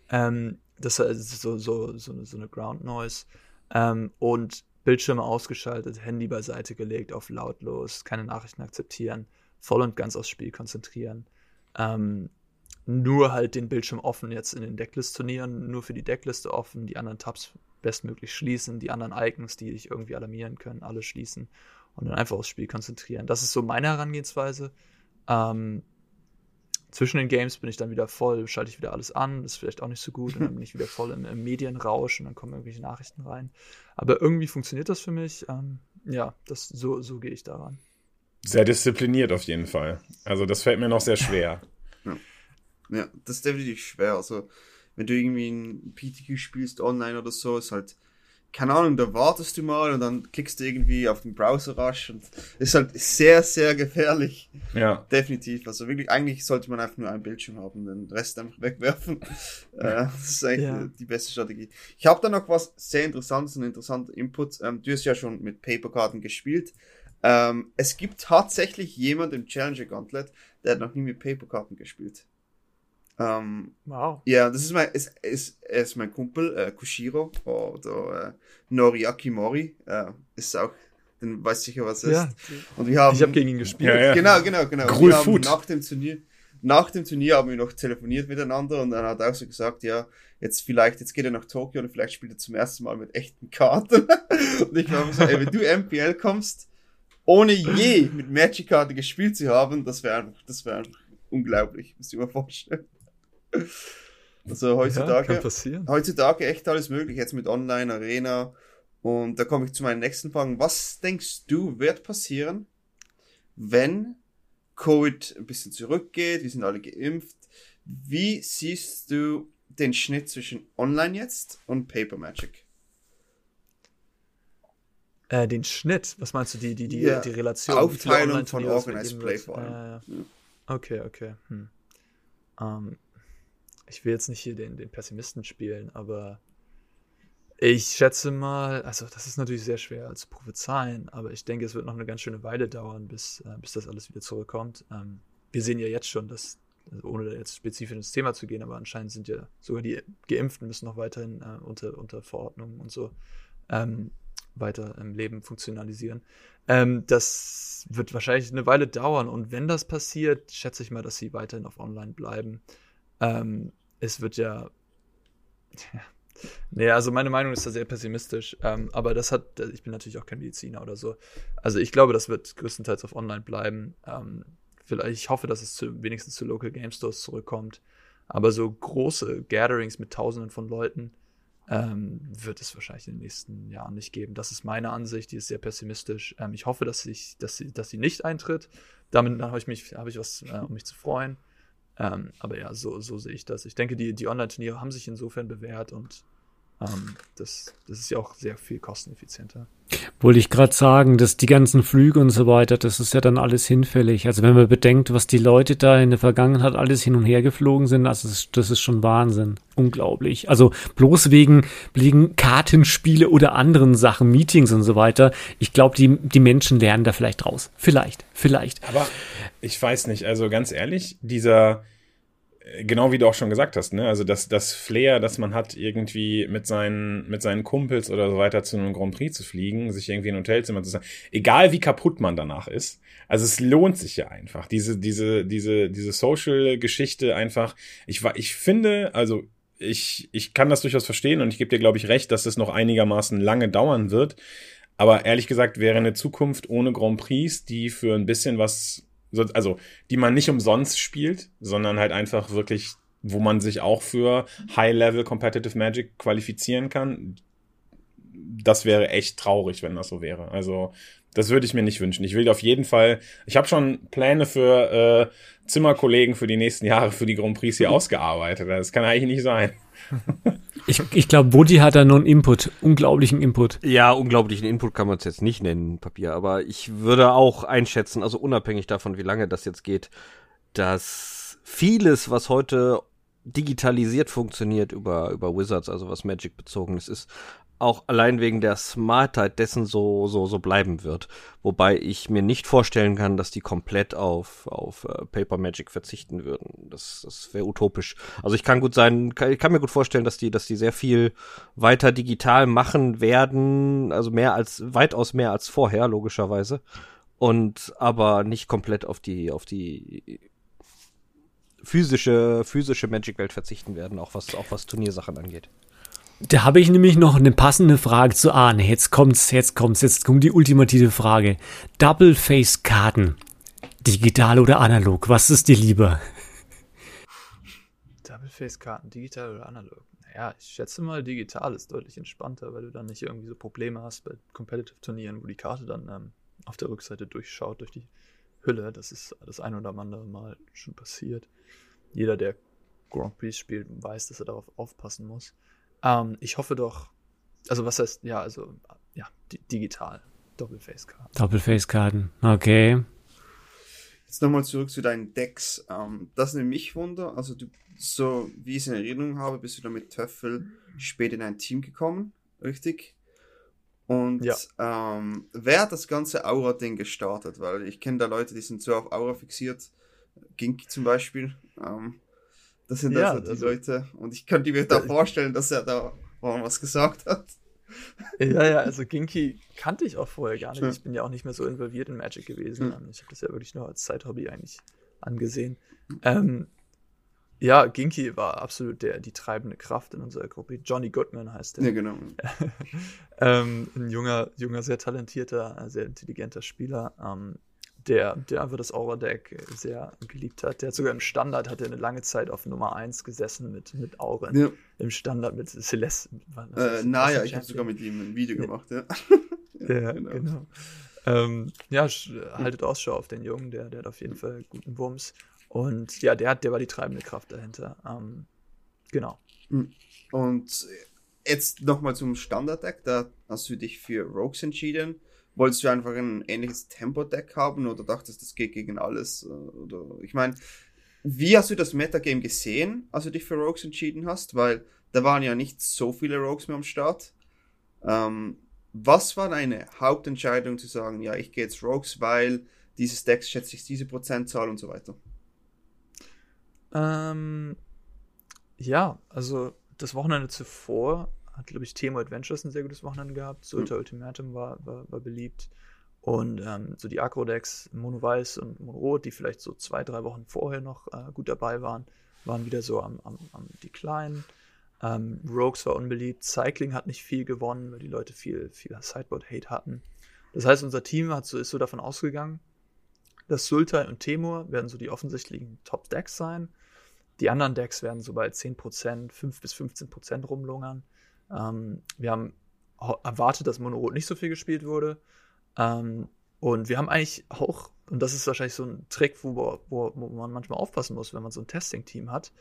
Ähm, das ist so, so, so, so eine Ground Noise. Ähm, und Bildschirme ausgeschaltet, Handy beiseite gelegt, auf lautlos, keine Nachrichten akzeptieren, voll und ganz aufs Spiel konzentrieren. Ähm, nur halt den Bildschirm offen jetzt in den Decklist-Turnieren, nur für die Deckliste offen, die anderen Tabs bestmöglich schließen, die anderen Icons, die dich irgendwie alarmieren können, alle schließen und dann einfach aufs Spiel konzentrieren. Das ist so meine Herangehensweise. Ähm, zwischen den Games bin ich dann wieder voll, schalte ich wieder alles an, das ist vielleicht auch nicht so gut und dann bin ich wieder voll im, im Medienrausch und dann kommen irgendwelche Nachrichten rein. Aber irgendwie funktioniert das für mich. Ähm, ja, das, so, so gehe ich daran. Sehr diszipliniert auf jeden Fall. Also das fällt mir noch sehr schwer. Ja, ja das ist definitiv schwer. Also wenn du irgendwie ein PTQ spielst online oder so, ist halt keine Ahnung, da wartest du mal und dann klickst du irgendwie auf den Browser rasch und ist halt sehr, sehr gefährlich. Ja. Definitiv. Also wirklich, eigentlich sollte man einfach nur einen Bildschirm haben, den Rest einfach wegwerfen. äh, das ist eigentlich ja. die beste Strategie. Ich habe da noch was sehr Interessantes, ein interessanter Input. Ähm, du hast ja schon mit Paperkarten gespielt. Ähm, es gibt tatsächlich jemand im Challenger Gauntlet, der hat noch nie mit Paperkarten gespielt. Ähm, wow. Ja, das ist mein, ist, ist, ist mein Kumpel, äh, Kushiro, oder äh, Noriaki Mori, äh, ist auch, den weiß sicher, was ja. ist. Und wir haben, ich habe gegen ihn gespielt. Ja, ja. Genau, genau, genau. Wir haben nach dem Turnier, nach dem Turnier haben wir noch telefoniert miteinander und dann hat er auch so gesagt, ja, jetzt vielleicht, jetzt geht er nach Tokio und vielleicht spielt er zum ersten Mal mit echten Karten. und ich war so, ey, wenn du MPL kommst, ohne je mit Magic-Karte gespielt zu haben, das wäre einfach, das wäre einfach unglaublich, musst du dir mal vorstellen. Also heutzutage, ja, heutzutage echt alles möglich, jetzt mit Online, Arena. Und da komme ich zu meinen nächsten Fragen. Was denkst du, wird passieren, wenn Covid ein bisschen zurückgeht, wir sind alle geimpft? Wie siehst du den Schnitt zwischen Online jetzt und Paper Magic? Äh, den Schnitt? Was meinst du, die, die, die, ja. die Relation? Aufteilung von Organized Play vor allem. Äh. Okay, okay. Hm. Um, ähm, ich will jetzt nicht hier den, den Pessimisten spielen, aber ich schätze mal, also das ist natürlich sehr schwer zu prophezeien, aber ich denke, es wird noch eine ganz schöne Weile dauern, bis, äh, bis das alles wieder zurückkommt. Ähm, wir sehen ja jetzt schon, dass, also ohne jetzt spezifisch ins Thema zu gehen, aber anscheinend sind ja sogar die Geimpften müssen noch weiterhin äh, unter, unter Verordnungen und so ähm, weiter im Leben funktionalisieren. Ähm, das wird wahrscheinlich eine Weile dauern und wenn das passiert, schätze ich mal, dass sie weiterhin auf Online bleiben. Ähm, es wird ja. ja. Nee, also meine Meinung ist da sehr pessimistisch. Ähm, aber das hat, ich bin natürlich auch kein Mediziner oder so. Also ich glaube, das wird größtenteils auf Online bleiben. Ähm, vielleicht, ich hoffe, dass es zu, wenigstens zu Local Game Stores zurückkommt. Aber so große Gatherings mit Tausenden von Leuten ähm, wird es wahrscheinlich in den nächsten Jahren nicht geben. Das ist meine Ansicht, die ist sehr pessimistisch. Ähm, ich hoffe, dass, ich, dass, sie, dass sie nicht eintritt. Damit habe ich, mich, hab ich was, äh, um mich zu freuen. Ähm, aber ja, so, so sehe ich das. Ich denke, die, die Online-Turniere haben sich insofern bewährt und ähm, das, das ist ja auch sehr viel kosteneffizienter. Wollte ich gerade sagen, dass die ganzen Flüge und so weiter, das ist ja dann alles hinfällig. Also wenn man bedenkt, was die Leute da in der Vergangenheit alles hin und her geflogen sind, also das ist, das ist schon Wahnsinn. Unglaublich. Also bloß wegen, wegen Kartenspiele oder anderen Sachen, Meetings und so weiter. Ich glaube, die, die Menschen lernen da vielleicht raus. Vielleicht, vielleicht. Aber ich weiß nicht, also ganz ehrlich, dieser, genau wie du auch schon gesagt hast, ne? Also das, das Flair, das man hat, irgendwie mit seinen, mit seinen Kumpels oder so weiter zu einem Grand Prix zu fliegen, sich irgendwie in ein Hotelzimmer zu sagen, egal wie kaputt man danach ist. Also es lohnt sich ja einfach. Diese, diese, diese, diese Social-Geschichte einfach. Ich war, ich finde, also ich, ich kann das durchaus verstehen und ich gebe dir, glaube ich, recht, dass es noch einigermaßen lange dauern wird. Aber ehrlich gesagt wäre eine Zukunft ohne Grand Prix, die für ein bisschen was also die man nicht umsonst spielt, sondern halt einfach wirklich, wo man sich auch für High-Level Competitive Magic qualifizieren kann. Das wäre echt traurig, wenn das so wäre. Also das würde ich mir nicht wünschen. Ich will auf jeden Fall, ich habe schon Pläne für äh, Zimmerkollegen für die nächsten Jahre für die Grand Prix hier ausgearbeitet. Das kann eigentlich nicht sein. Ich, ich glaube, Woody hat da nur einen Input, unglaublichen Input. Ja, unglaublichen Input kann man es jetzt nicht nennen, Papier, aber ich würde auch einschätzen, also unabhängig davon, wie lange das jetzt geht, dass vieles, was heute digitalisiert funktioniert über, über Wizards, also was Magic bezogen ist, ist auch allein wegen der Smartheit dessen so, so, so bleiben wird. Wobei ich mir nicht vorstellen kann, dass die komplett auf, auf uh, Paper Magic verzichten würden. Das, das wäre utopisch. Also ich kann gut sein, kann, ich kann mir gut vorstellen, dass die, dass die sehr viel weiter digital machen werden, also mehr als, weitaus mehr als vorher, logischerweise. Und aber nicht komplett auf die, auf die physische, physische Magic-Welt verzichten werden, auch was, auch was Turniersachen angeht. Da habe ich nämlich noch eine passende Frage zu Arne. Jetzt kommt's, jetzt kommt's, jetzt kommt die ultimative Frage. Double Face Karten. Digital oder analog? Was ist dir lieber? Double Face Karten, digital oder analog? Naja, ich schätze mal, digital ist deutlich entspannter, weil du dann nicht irgendwie so Probleme hast bei Competitive Turnieren, wo die Karte dann ähm, auf der Rückseite durchschaut, durch die Hülle. Das ist das ein oder andere Mal schon passiert. Jeder, der Grand Prix spielt, weiß, dass er darauf aufpassen muss. Ähm, ich hoffe doch, also was heißt, ja, also, ja, digital. Doppelface-Karten. Doppelface-Karten, okay. Jetzt nochmal zurück zu deinen Decks. Ähm, das nimmt mich Wunder. Also, du, so wie ich es in Erinnerung habe, bist du da mit Töffel spät in ein Team gekommen, richtig? Und ja. ähm, wer hat das ganze Aura-Ding gestartet? Weil ich kenne da Leute, die sind so auf Aura fixiert. Gink zum Beispiel. Ähm, das sind ja, also die also, Leute. Und ich könnte mir da vorstellen, dass er da was gesagt hat. Ja, ja, also Ginky kannte ich auch vorher gar nicht. Ich bin ja auch nicht mehr so involviert in Magic gewesen. Mhm. Ich habe das ja wirklich nur als Zeithobby eigentlich angesehen. Ähm, ja, Ginky war absolut der, die treibende Kraft in unserer Gruppe. Johnny Goodman heißt er. Ja, genau. ähm, ein junger, junger, sehr talentierter, sehr intelligenter Spieler. Ähm, der, der einfach das Aura-Deck sehr geliebt hat. Der hat sogar im Standard hat er eine lange Zeit auf Nummer 1 gesessen mit, mit Auren. Ja. Im Standard mit Celeste. Äh, naja, ich habe sogar mit ihm ein Video gemacht, ja. ja, genau. genau. Ähm, ja, haltet Ausschau auf den Jungen, der, der hat auf jeden Fall guten Wumms. Und ja, der, der war die treibende Kraft dahinter. Ähm, genau. Hm. Und jetzt nochmal zum Standard-Deck. Da hast du dich für Rogues entschieden. Wolltest du einfach ein ähnliches Tempo-Deck haben oder dachtest, das geht gegen alles? Äh, oder ich meine, wie hast du das Metagame gesehen, als du dich für Rogues entschieden hast? Weil da waren ja nicht so viele Rogues mehr am Start. Ähm, was war deine Hauptentscheidung zu sagen, ja, ich gehe jetzt Rogues, weil dieses Deck schätze ich diese Prozentzahl und so weiter? Ähm, ja, also das Wochenende zuvor hat, glaube ich, Temo Adventures ein sehr gutes Wochenende gehabt. Sulta mhm. Ultimatum war, war, war, beliebt. Und ähm, so die Agro-Decks, Mono Weiß und Mono Rot, die vielleicht so zwei, drei Wochen vorher noch äh, gut dabei waren, waren wieder so am, am, am Decline. Ähm, Rogues war unbeliebt. Cycling hat nicht viel gewonnen, weil die Leute viel, viel Sideboard-Hate hatten. Das heißt, unser Team hat so, ist so davon ausgegangen, dass Sultai und Temur werden so die offensichtlichen Top-Decks sein. Die anderen Decks werden so bei 10%, 5 bis 15% rumlungern. Ähm, wir haben erwartet, dass Mono Rot nicht so viel gespielt wurde. Ähm, und wir haben eigentlich auch und das ist wahrscheinlich so ein Trick, wo, wo, wo man manchmal aufpassen muss, wenn man so ein Testing-Team hat,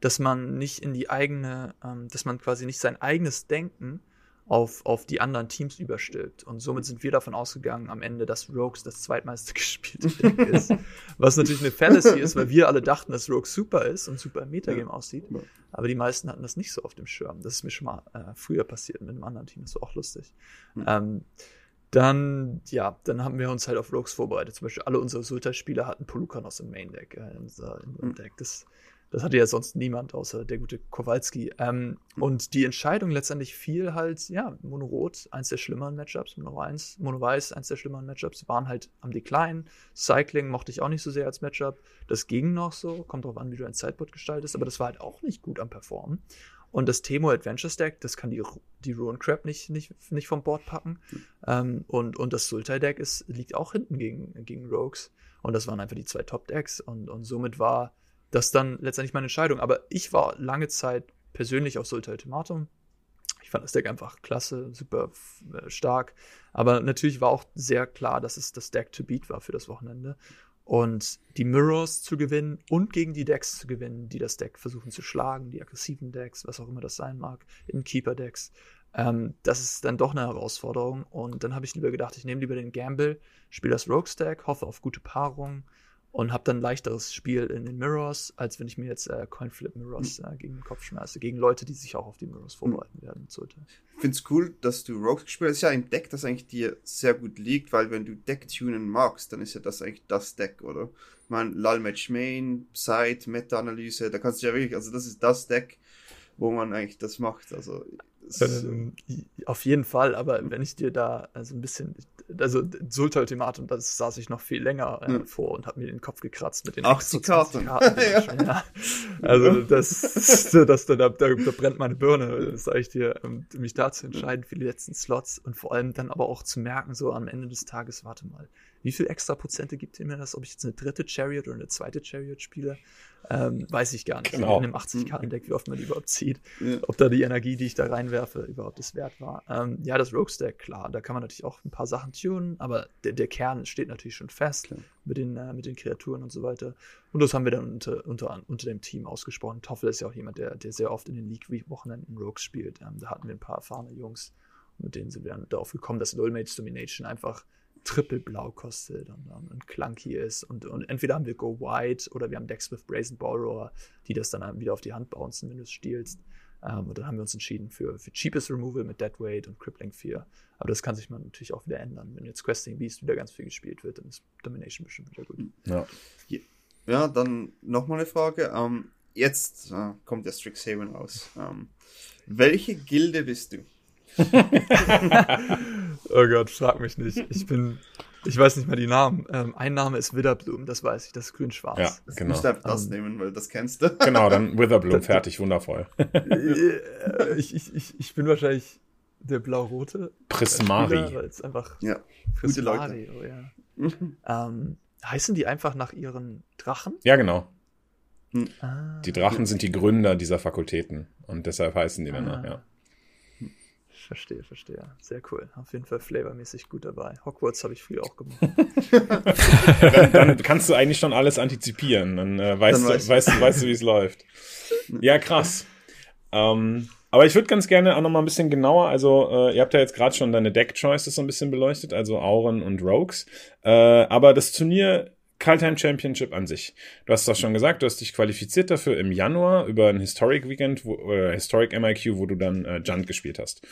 dass man nicht in die eigene, ähm, dass man quasi nicht sein eigenes Denken auf, auf die anderen Teams überstülpt. Und somit sind wir davon ausgegangen am Ende, dass Rogues das zweitmeiste gespielte Deck ist. Was natürlich eine Fallacy ist, weil wir alle dachten, dass Rogues super ist und super im Metagame ja. aussieht. Aber die meisten hatten das nicht so auf dem Schirm. Das ist mir schon mal äh, früher passiert mit einem anderen Team. Das war auch lustig. Mhm. Ähm, dann, ja, dann haben wir uns halt auf Rogues vorbereitet. Zum Beispiel alle unsere Sultai-Spieler hatten Polukanos im Main-Deck, äh, in unserem mhm. Deck. Das das hatte ja sonst niemand, außer der gute Kowalski. Ähm, und die Entscheidung letztendlich fiel halt, ja, Mono-Rot, eins der schlimmeren Matchups, Mono-Weiß, Mono eins der schlimmeren Matchups, waren halt am Decline. Cycling mochte ich auch nicht so sehr als Matchup. Das ging noch so, kommt drauf an, wie du ein Sideboard gestaltest, aber das war halt auch nicht gut am Performen. Und das Temo Adventure Stack, das kann die, die Ruin Crab nicht, nicht, nicht vom Board packen. Mhm. Ähm, und, und das Sultai Deck ist, liegt auch hinten gegen, gegen Rogues. Und das waren einfach die zwei Top Decks. Und, und somit war das dann letztendlich meine Entscheidung. Aber ich war lange Zeit persönlich auf Sultai Ultimatum. Ich fand das Deck einfach klasse, super äh, stark. Aber natürlich war auch sehr klar, dass es das Deck to beat war für das Wochenende. Und die Mirrors zu gewinnen und gegen die Decks zu gewinnen, die das Deck versuchen zu schlagen, die aggressiven Decks, was auch immer das sein mag, in Keeper-Decks, ähm, das ist dann doch eine Herausforderung. Und dann habe ich lieber gedacht, ich nehme lieber den Gamble, spiele das Rogue-Stack, hoffe auf gute Paarungen und habe dann ein leichteres Spiel in den Mirrors, als wenn ich mir jetzt äh, Coinflip Mirrors äh, gegen den Kopf schmeiße, gegen Leute, die sich auch auf die Mirrors vorbereiten werden sollte. Ich finde es cool, dass du Rogue gespielt hast. Das ist ja ein Deck, das eigentlich dir sehr gut liegt, weil wenn du Deck tunen magst, dann ist ja das eigentlich das Deck, oder? Ich meine, Lull Match Main, Side, Meta-Analyse, da kannst du ja wirklich, also das ist das Deck, wo man eigentlich das macht. Also ähm, auf jeden Fall, aber wenn ich dir da also ein bisschen, also Sulta Ultimatum, das saß ich noch viel länger äh, hm. vor und habe mir den Kopf gekratzt mit den 80 Karten. Karten ja. Schon, ja. Also das, das, da, da, da, brennt meine Birne, sage ich dir, ähm, mich da zu entscheiden für die letzten Slots und vor allem dann aber auch zu merken, so am Ende des Tages, warte mal, wie viel extra Prozente gibt ihr mir das, ob ich jetzt eine dritte Chariot oder eine zweite Chariot spiele? Ähm, weiß ich gar nicht. Genau. In einem 80-Karten-Deck, wie oft man die überhaupt zieht. Ja. Ob da die Energie, die ich da reinwerfe, überhaupt das wert war. Ähm, ja, das Rogue-Stack, klar, da kann man natürlich auch ein paar Sachen tunen, aber der, der Kern steht natürlich schon fest mit den, äh, mit den Kreaturen und so weiter. Und das haben wir dann unter, unter, unter dem Team ausgesprochen. Toffel ist ja auch jemand, der, der sehr oft in den League-Wochenenden Rogues spielt. Ähm, da hatten wir ein paar erfahrene Jungs. Mit denen sind wir dann darauf gekommen, dass Null-Mage Domination einfach triple blau kostet und, und clunky ist. Und, und entweder haben wir Go White oder wir haben Decks with Brazen Borrower, die das dann wieder auf die Hand bouncen, wenn du es stiehlst. Ähm, und dann haben wir uns entschieden für, für Cheapest Removal mit Deadweight und Crippling 4. Aber das kann sich man natürlich auch wieder ändern. Wenn jetzt Questing Beast wieder ganz viel gespielt wird, dann ist Domination bestimmt wieder gut. Ja, ja dann nochmal eine Frage. Ähm, jetzt äh, kommt der Strixhaven raus. Ähm, welche Gilde bist du? Oh Gott, frag mich nicht. Ich bin, ich weiß nicht mal die Namen. Ähm, ein Name ist Witherbloom, das weiß ich, das ist grün-schwarz. Ja, das genau. Ich darf das um, nehmen, weil das kennst du. Genau, dann Witherbloom, fertig, wundervoll. ich, ich, ich, ich bin wahrscheinlich der blau-rote. Prismari. Weil es einfach ja, Prismari, gute Leute. oh ja. ähm, heißen die einfach nach ihren Drachen? Ja, genau. Hm. Ah, die Drachen sind die Gründer dieser Fakultäten und deshalb heißen die ah. ja verstehe, verstehe. Sehr cool. Auf jeden Fall flavormäßig gut dabei. Hogwarts habe ich früher auch gemacht. dann, dann, kannst du eigentlich schon alles antizipieren. Dann, äh, weißt, dann du, weißt, du, weißt du, wie es läuft. Ja, krass. Ähm, aber ich würde ganz gerne auch noch mal ein bisschen genauer, also äh, ihr habt ja jetzt gerade schon deine Deck-Choices so ein bisschen beleuchtet, also Auren und Rogues. Äh, aber das Turnier Kaltheim Championship an sich. Du hast das schon gesagt, du hast dich qualifiziert dafür im Januar über ein Historic Weekend, wo, äh, Historic MIQ, wo du dann äh, Junt gespielt hast.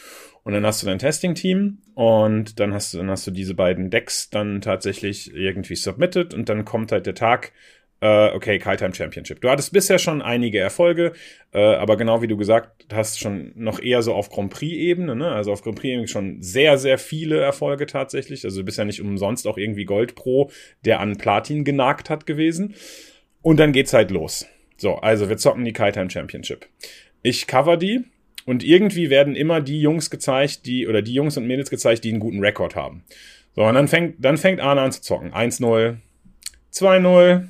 Und dann hast du dein Testing-Team und dann hast du, dann hast du diese beiden Decks dann tatsächlich irgendwie submitted und dann kommt halt der Tag, äh, okay, Kaltheim Championship. Du hattest bisher schon einige Erfolge, äh, aber genau wie du gesagt hast, schon noch eher so auf Grand Prix-Ebene, ne? Also auf Grand Prix-Ebene schon sehr, sehr viele Erfolge tatsächlich. Also du bist ja nicht umsonst auch irgendwie Gold Pro, der an Platin genagt hat gewesen. Und dann geht's halt los. So, also wir zocken die Kaltheim Championship. Ich cover die und irgendwie werden immer die Jungs gezeigt, die, oder die Jungs und Mädels gezeigt, die einen guten Rekord haben. So, und dann fängt, dann fängt Arne an zu zocken. 1-0, 2-0,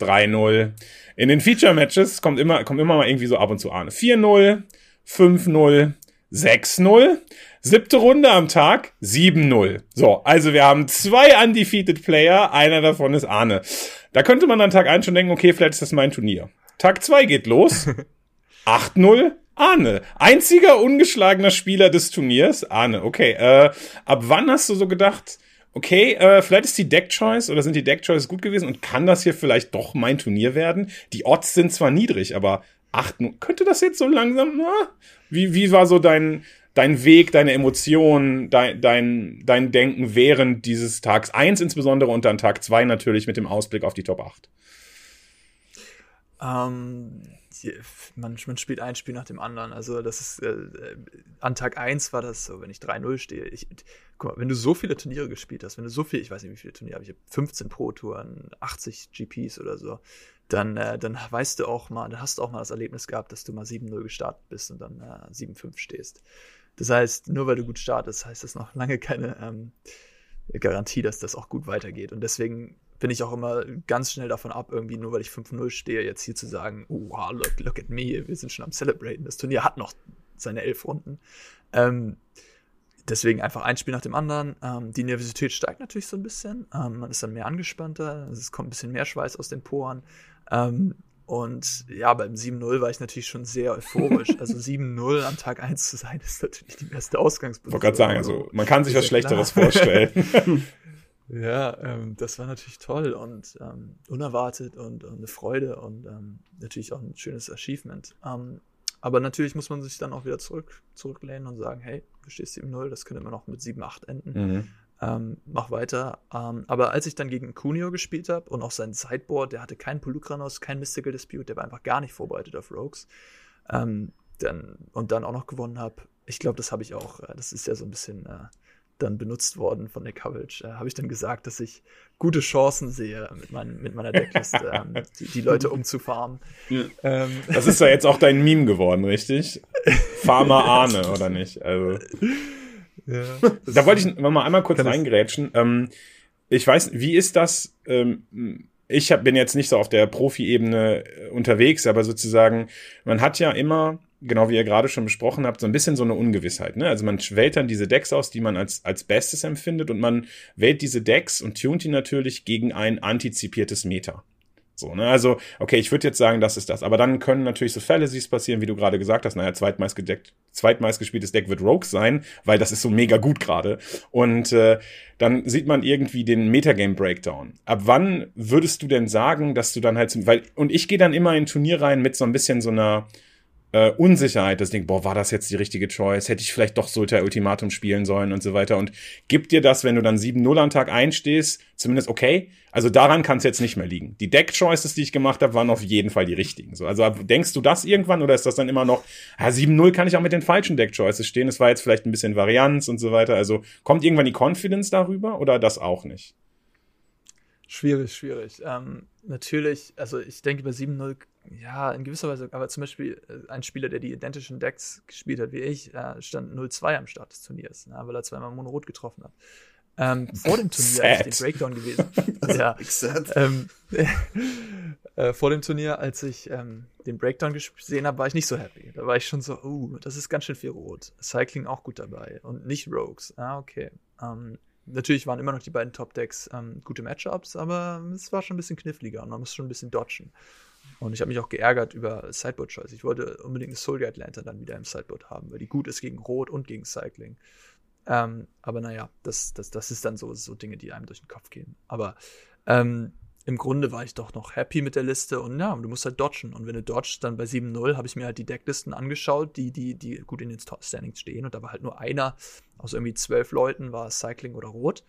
3-0. In den Feature-Matches kommt immer, kommt immer mal irgendwie so ab und zu an. 4-0, 5-0, 6-0, Siebte Runde am Tag, 7-0. So, also wir haben zwei undefeated Player, einer davon ist Arne. Da könnte man an Tag 1 schon denken, okay, vielleicht ist das mein Turnier. Tag 2 geht los, 8-0, Arne. Einziger ungeschlagener Spieler des Turniers, Arne. Okay, äh, ab wann hast du so gedacht, okay, äh, vielleicht ist die Deck-Choice oder sind die Deck-Choice gut gewesen und kann das hier vielleicht doch mein Turnier werden? Die Odds sind zwar niedrig, aber 8, könnte das jetzt so langsam, na? Wie, wie war so dein, dein Weg, deine Emotionen, dein, dein, dein Denken während dieses Tags 1 insbesondere und dann Tag 2 natürlich mit dem Ausblick auf die Top 8? Ähm, man, man spielt ein Spiel nach dem anderen. Also das ist äh, an Tag 1 war das so, wenn ich 3-0 stehe. Ich, guck mal, wenn du so viele Turniere gespielt hast, wenn du so viel, ich weiß nicht, wie viele Turniere, aber ich habe 15 Pro-Touren, 80 GPs oder so, dann, äh, dann weißt du auch mal, dann hast du auch mal das Erlebnis gehabt, dass du mal 7-0 gestartet bist und dann äh, 7-5 stehst. Das heißt, nur weil du gut startest, heißt das noch lange keine ähm, Garantie, dass das auch gut weitergeht. Und deswegen bin ich auch immer ganz schnell davon ab, irgendwie nur weil ich 5-0 stehe, jetzt hier zu sagen, wow, look, look at me, wir sind schon am Celebraten. Das Turnier hat noch seine elf Runden. Ähm, deswegen einfach ein Spiel nach dem anderen. Ähm, die Nervosität steigt natürlich so ein bisschen. Ähm, man ist dann mehr angespannter, es kommt ein bisschen mehr Schweiß aus den Poren. Ähm, und ja, beim 7-0 war ich natürlich schon sehr euphorisch. Also 7-0 am Tag 1 zu sein, ist natürlich die beste Ausgangsposition. Ich wollte gerade sagen, also man kann sich was Schlechteres vorstellen. Ja, ähm, das war natürlich toll und ähm, unerwartet und, und, eine Freude und ähm, natürlich auch ein schönes Achievement. Ähm, aber natürlich muss man sich dann auch wieder zurück, zurücklehnen und sagen, hey, du stehst 7-0, das könnte immer noch mit 7-8 enden. Mhm. Ähm, mach weiter. Ähm, aber als ich dann gegen Kunio gespielt habe und auch sein Sideboard, der hatte keinen Polukranos, kein Mystical Dispute, der war einfach gar nicht vorbereitet auf Rogues. dann, und dann auch noch gewonnen habe. Ich glaube, das habe ich auch. Äh, das ist ja so ein bisschen äh, dann benutzt worden von der Coverage, äh, habe ich dann gesagt, dass ich gute Chancen sehe, mit, mein, mit meiner Deckliste ähm, die, die, Leute umzufarmen. Ähm, das ist ja jetzt auch dein Meme geworden, richtig? Farmer Arne, oder nicht? Also. Ja, da wollte ich mal einmal kurz reingrätschen. Ähm, ich weiß, wie ist das? Ähm, ich hab, bin jetzt nicht so auf der Profi-Ebene äh, unterwegs, aber sozusagen, man hat ja immer genau wie ihr gerade schon besprochen habt, so ein bisschen so eine Ungewissheit. Ne? Also man wählt dann diese Decks aus, die man als, als Bestes empfindet und man wählt diese Decks und tunt die natürlich gegen ein antizipiertes Meta. So, ne? Also, okay, ich würde jetzt sagen, das ist das. Aber dann können natürlich so Fallacies passieren, wie du gerade gesagt hast. Naja, zweitmeist, gedeckt, zweitmeist gespieltes Deck wird Rogue sein, weil das ist so mega gut gerade. Und äh, dann sieht man irgendwie den Metagame Breakdown. Ab wann würdest du denn sagen, dass du dann halt, weil, und ich gehe dann immer in Turnier rein mit so ein bisschen so einer, äh, Unsicherheit, das Ding, boah, war das jetzt die richtige Choice? Hätte ich vielleicht doch Sulta Ultimatum spielen sollen und so weiter. Und gibt dir das, wenn du dann 7-0 am Tag einstehst, zumindest okay? Also daran kann es jetzt nicht mehr liegen. Die Deck-Choices, die ich gemacht habe, waren auf jeden Fall die richtigen. So, also denkst du das irgendwann oder ist das dann immer noch, ja, 7-0 kann ich auch mit den falschen Deck-Choices stehen? Es war jetzt vielleicht ein bisschen Varianz und so weiter. Also kommt irgendwann die Confidence darüber oder das auch nicht? Schwierig, schwierig. Ähm, natürlich, also ich denke bei 7-0 ja, in gewisser Weise, aber zum Beispiel äh, ein Spieler, der die identischen Decks gespielt hat wie ich, äh, stand 0-2 am Start des Turniers, ne, weil er zweimal Mono-Rot getroffen hat. Ähm, vor dem Turnier, als ich den Breakdown gewesen. ja, ähm, äh, vor dem Turnier, als ich ähm, den Breakdown gesehen habe, war ich nicht so happy. Da war ich schon so, uh, das ist ganz schön viel Rot. Cycling auch gut dabei und nicht Rogues. Ah, okay. Ähm, natürlich waren immer noch die beiden Top-Decks ähm, gute Matchups, aber es war schon ein bisschen kniffliger und man muss schon ein bisschen dodgen. Und ich habe mich auch geärgert über Sideboard Choice. Ich wollte unbedingt eine Soul Guide Lantern dann wieder im Sideboard haben, weil die gut ist gegen Rot und gegen Cycling. Ähm, aber naja, das, das, das ist dann so, so Dinge, die einem durch den Kopf gehen. Aber ähm, im Grunde war ich doch noch happy mit der Liste und ja, du musst halt dodgen. Und wenn du dodgst, dann bei 7-0 habe ich mir halt die Decklisten angeschaut, die, die, die gut in den Standings stehen. Und da war halt nur einer aus irgendwie zwölf Leuten, war Cycling oder Rot.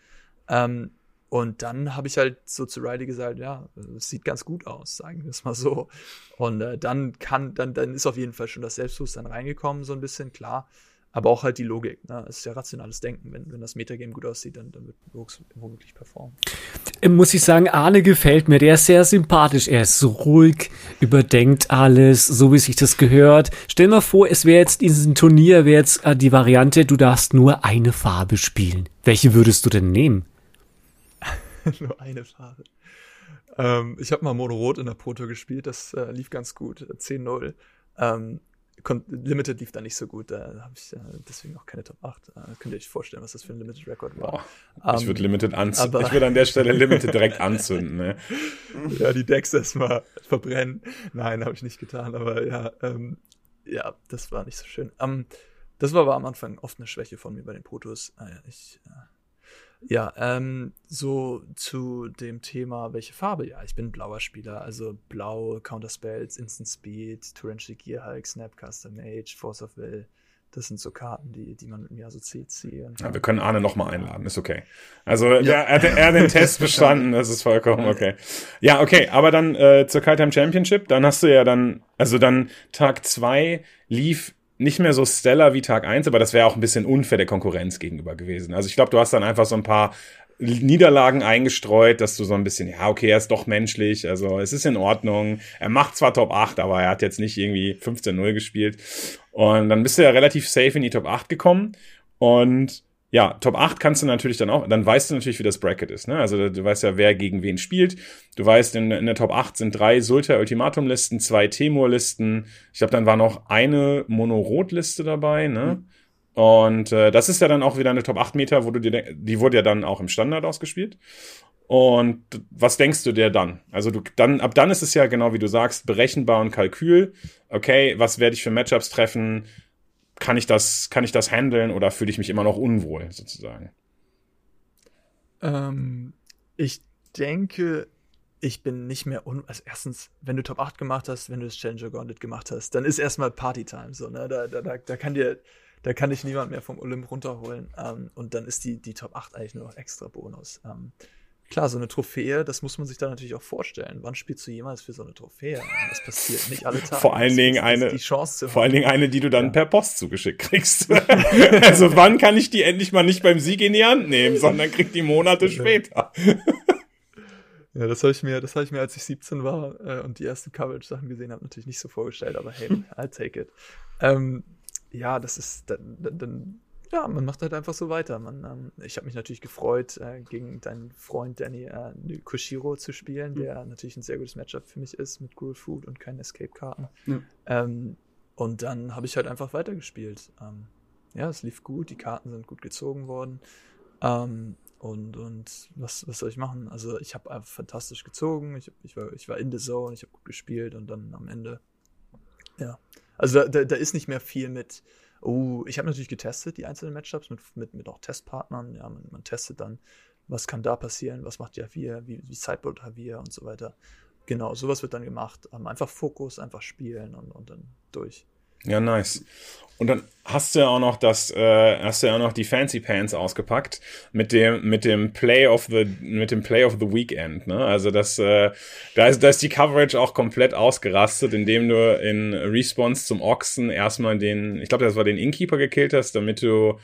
Ähm, und dann habe ich halt so zu Riley gesagt, ja, es sieht ganz gut aus, sagen wir es mal so. Und äh, dann kann, dann, dann ist auf jeden Fall schon das Selbstbewusstsein reingekommen, so ein bisschen, klar. Aber auch halt die Logik, ne? Es ist ja rationales Denken. Wenn, wenn das Metagame gut aussieht, dann, dann wird Rogues womöglich performen. Äh, muss ich sagen, Arne gefällt mir. Der ist sehr sympathisch. Er ist so ruhig, überdenkt alles, so wie sich das gehört. Stell mal vor, es wäre jetzt in diesem Turnier, wäre jetzt äh, die Variante, du darfst nur eine Farbe spielen. Welche würdest du denn nehmen? Nur eine Farbe. Ähm, ich habe mal Mono Rot in der Proto gespielt, das äh, lief ganz gut. 10-0. Ähm, Limited lief da nicht so gut. Da habe ich äh, deswegen auch keine Top 8. Äh, könnt ihr euch vorstellen, was das für ein Limited Record war. Boah, ich würde ähm, Limited anzünden. Ich würde an der Stelle Limited direkt anzünden. Ne? ja, die Decks erstmal verbrennen. Nein, habe ich nicht getan. Aber ja, ähm, ja, das war nicht so schön. Um, ähm, das war aber am Anfang oft eine Schwäche von mir bei den Protos. Ah, ich, äh, ja, ähm, so zu dem Thema, welche Farbe? Ja, ich bin blauer Spieler, also blau, Counter Spells, Instant Speed, Torrential Gearhulk, Snapcaster Mage, Force of Will. Das sind so Karten, die, die man mit mir assoziiert ziehen. Ja, wir können Arne nochmal einladen, ist okay. Also ja. er, hat, er hat den Test bestanden, das ist vollkommen okay. Ja, okay, aber dann äh, zur Kaltheim Championship, dann hast du ja dann, also dann Tag zwei lief nicht mehr so stellar wie Tag eins, aber das wäre auch ein bisschen unfair der Konkurrenz gegenüber gewesen. Also ich glaube, du hast dann einfach so ein paar Niederlagen eingestreut, dass du so ein bisschen, ja, okay, er ist doch menschlich, also es ist in Ordnung. Er macht zwar Top 8, aber er hat jetzt nicht irgendwie 15-0 gespielt. Und dann bist du ja relativ safe in die Top 8 gekommen. Und ja, Top 8 kannst du natürlich dann auch, dann weißt du natürlich, wie das Bracket ist. Ne? Also du weißt ja, wer gegen wen spielt. Du weißt, in, in der Top 8 sind drei Sulta-Ultimatum-Listen, zwei Temur-Listen. Ich glaube, dann war noch eine Mono-Rot-Liste dabei. Ne? Mhm. Und äh, das ist ja dann auch wieder eine Top 8 Meter, wo du dir, die wurde ja dann auch im Standard ausgespielt. Und was denkst du dir dann? Also du dann ab dann ist es ja genau wie du sagst berechenbar und Kalkül. Okay, was werde ich für Matchups treffen? Kann ich das, kann ich das handeln oder fühle ich mich immer noch unwohl, sozusagen? Ähm, ich denke, ich bin nicht mehr un also erstens, wenn du Top 8 gemacht hast, wenn du das Challenger Gauntlet gemacht hast, dann ist erstmal Partytime so, ne? Da, da, da, da kann dir, da kann dich niemand mehr vom Olymp runterholen. Ähm, und dann ist die, die Top 8 eigentlich nur noch extra Bonus. Ähm, Klar, so eine Trophäe, das muss man sich dann natürlich auch vorstellen. Wann spielst du jemals für so eine Trophäe? Das passiert nicht alle Tage. Vor allen Dingen eine, die Chance vor allen Dingen eine, die du dann ja. per Post zugeschickt kriegst. also wann kann ich die endlich mal nicht beim Sieg in die Hand nehmen, sondern krieg die Monate später. ja, das habe ich mir, das habe ich mir, als ich 17 war äh, und die ersten Coverage-Sachen gesehen habe, natürlich nicht so vorgestellt, aber hey, I'll take it. Ähm, ja, das ist, dann, dann ja, man macht halt einfach so weiter. Man, ähm, ich habe mich natürlich gefreut, äh, gegen deinen Freund Danny äh, Koshiro zu spielen, mhm. der natürlich ein sehr gutes Matchup für mich ist mit Gruel Food und keinen Escape-Karten. Mhm. Ähm, und dann habe ich halt einfach weitergespielt. Ähm, ja, es lief gut, die Karten sind gut gezogen worden. Ähm, und, und was, was soll ich machen? Also ich habe einfach fantastisch gezogen, ich, ich, war, ich war in the zone, ich habe gut gespielt und dann am Ende, ja. Also da, da, da ist nicht mehr viel mit, Oh, ich habe natürlich getestet, die einzelnen Matchups mit, mit, mit auch Testpartnern. Ja, man, man testet dann, was kann da passieren, was macht Javier, wie, wie Sideboard Javier und so weiter. Genau, sowas wird dann gemacht. Einfach Fokus, einfach spielen und, und dann durch. Ja, nice. Und dann hast du ja auch noch das, äh, hast du ja auch noch die Fancy Pants ausgepackt mit dem mit dem Play of the mit dem Play of the Weekend. Ne? Also das, äh, da ist da ist die Coverage auch komplett ausgerastet, indem du in Response zum Ochsen erstmal den, ich glaube, das war den Innkeeper gekillt hast, damit du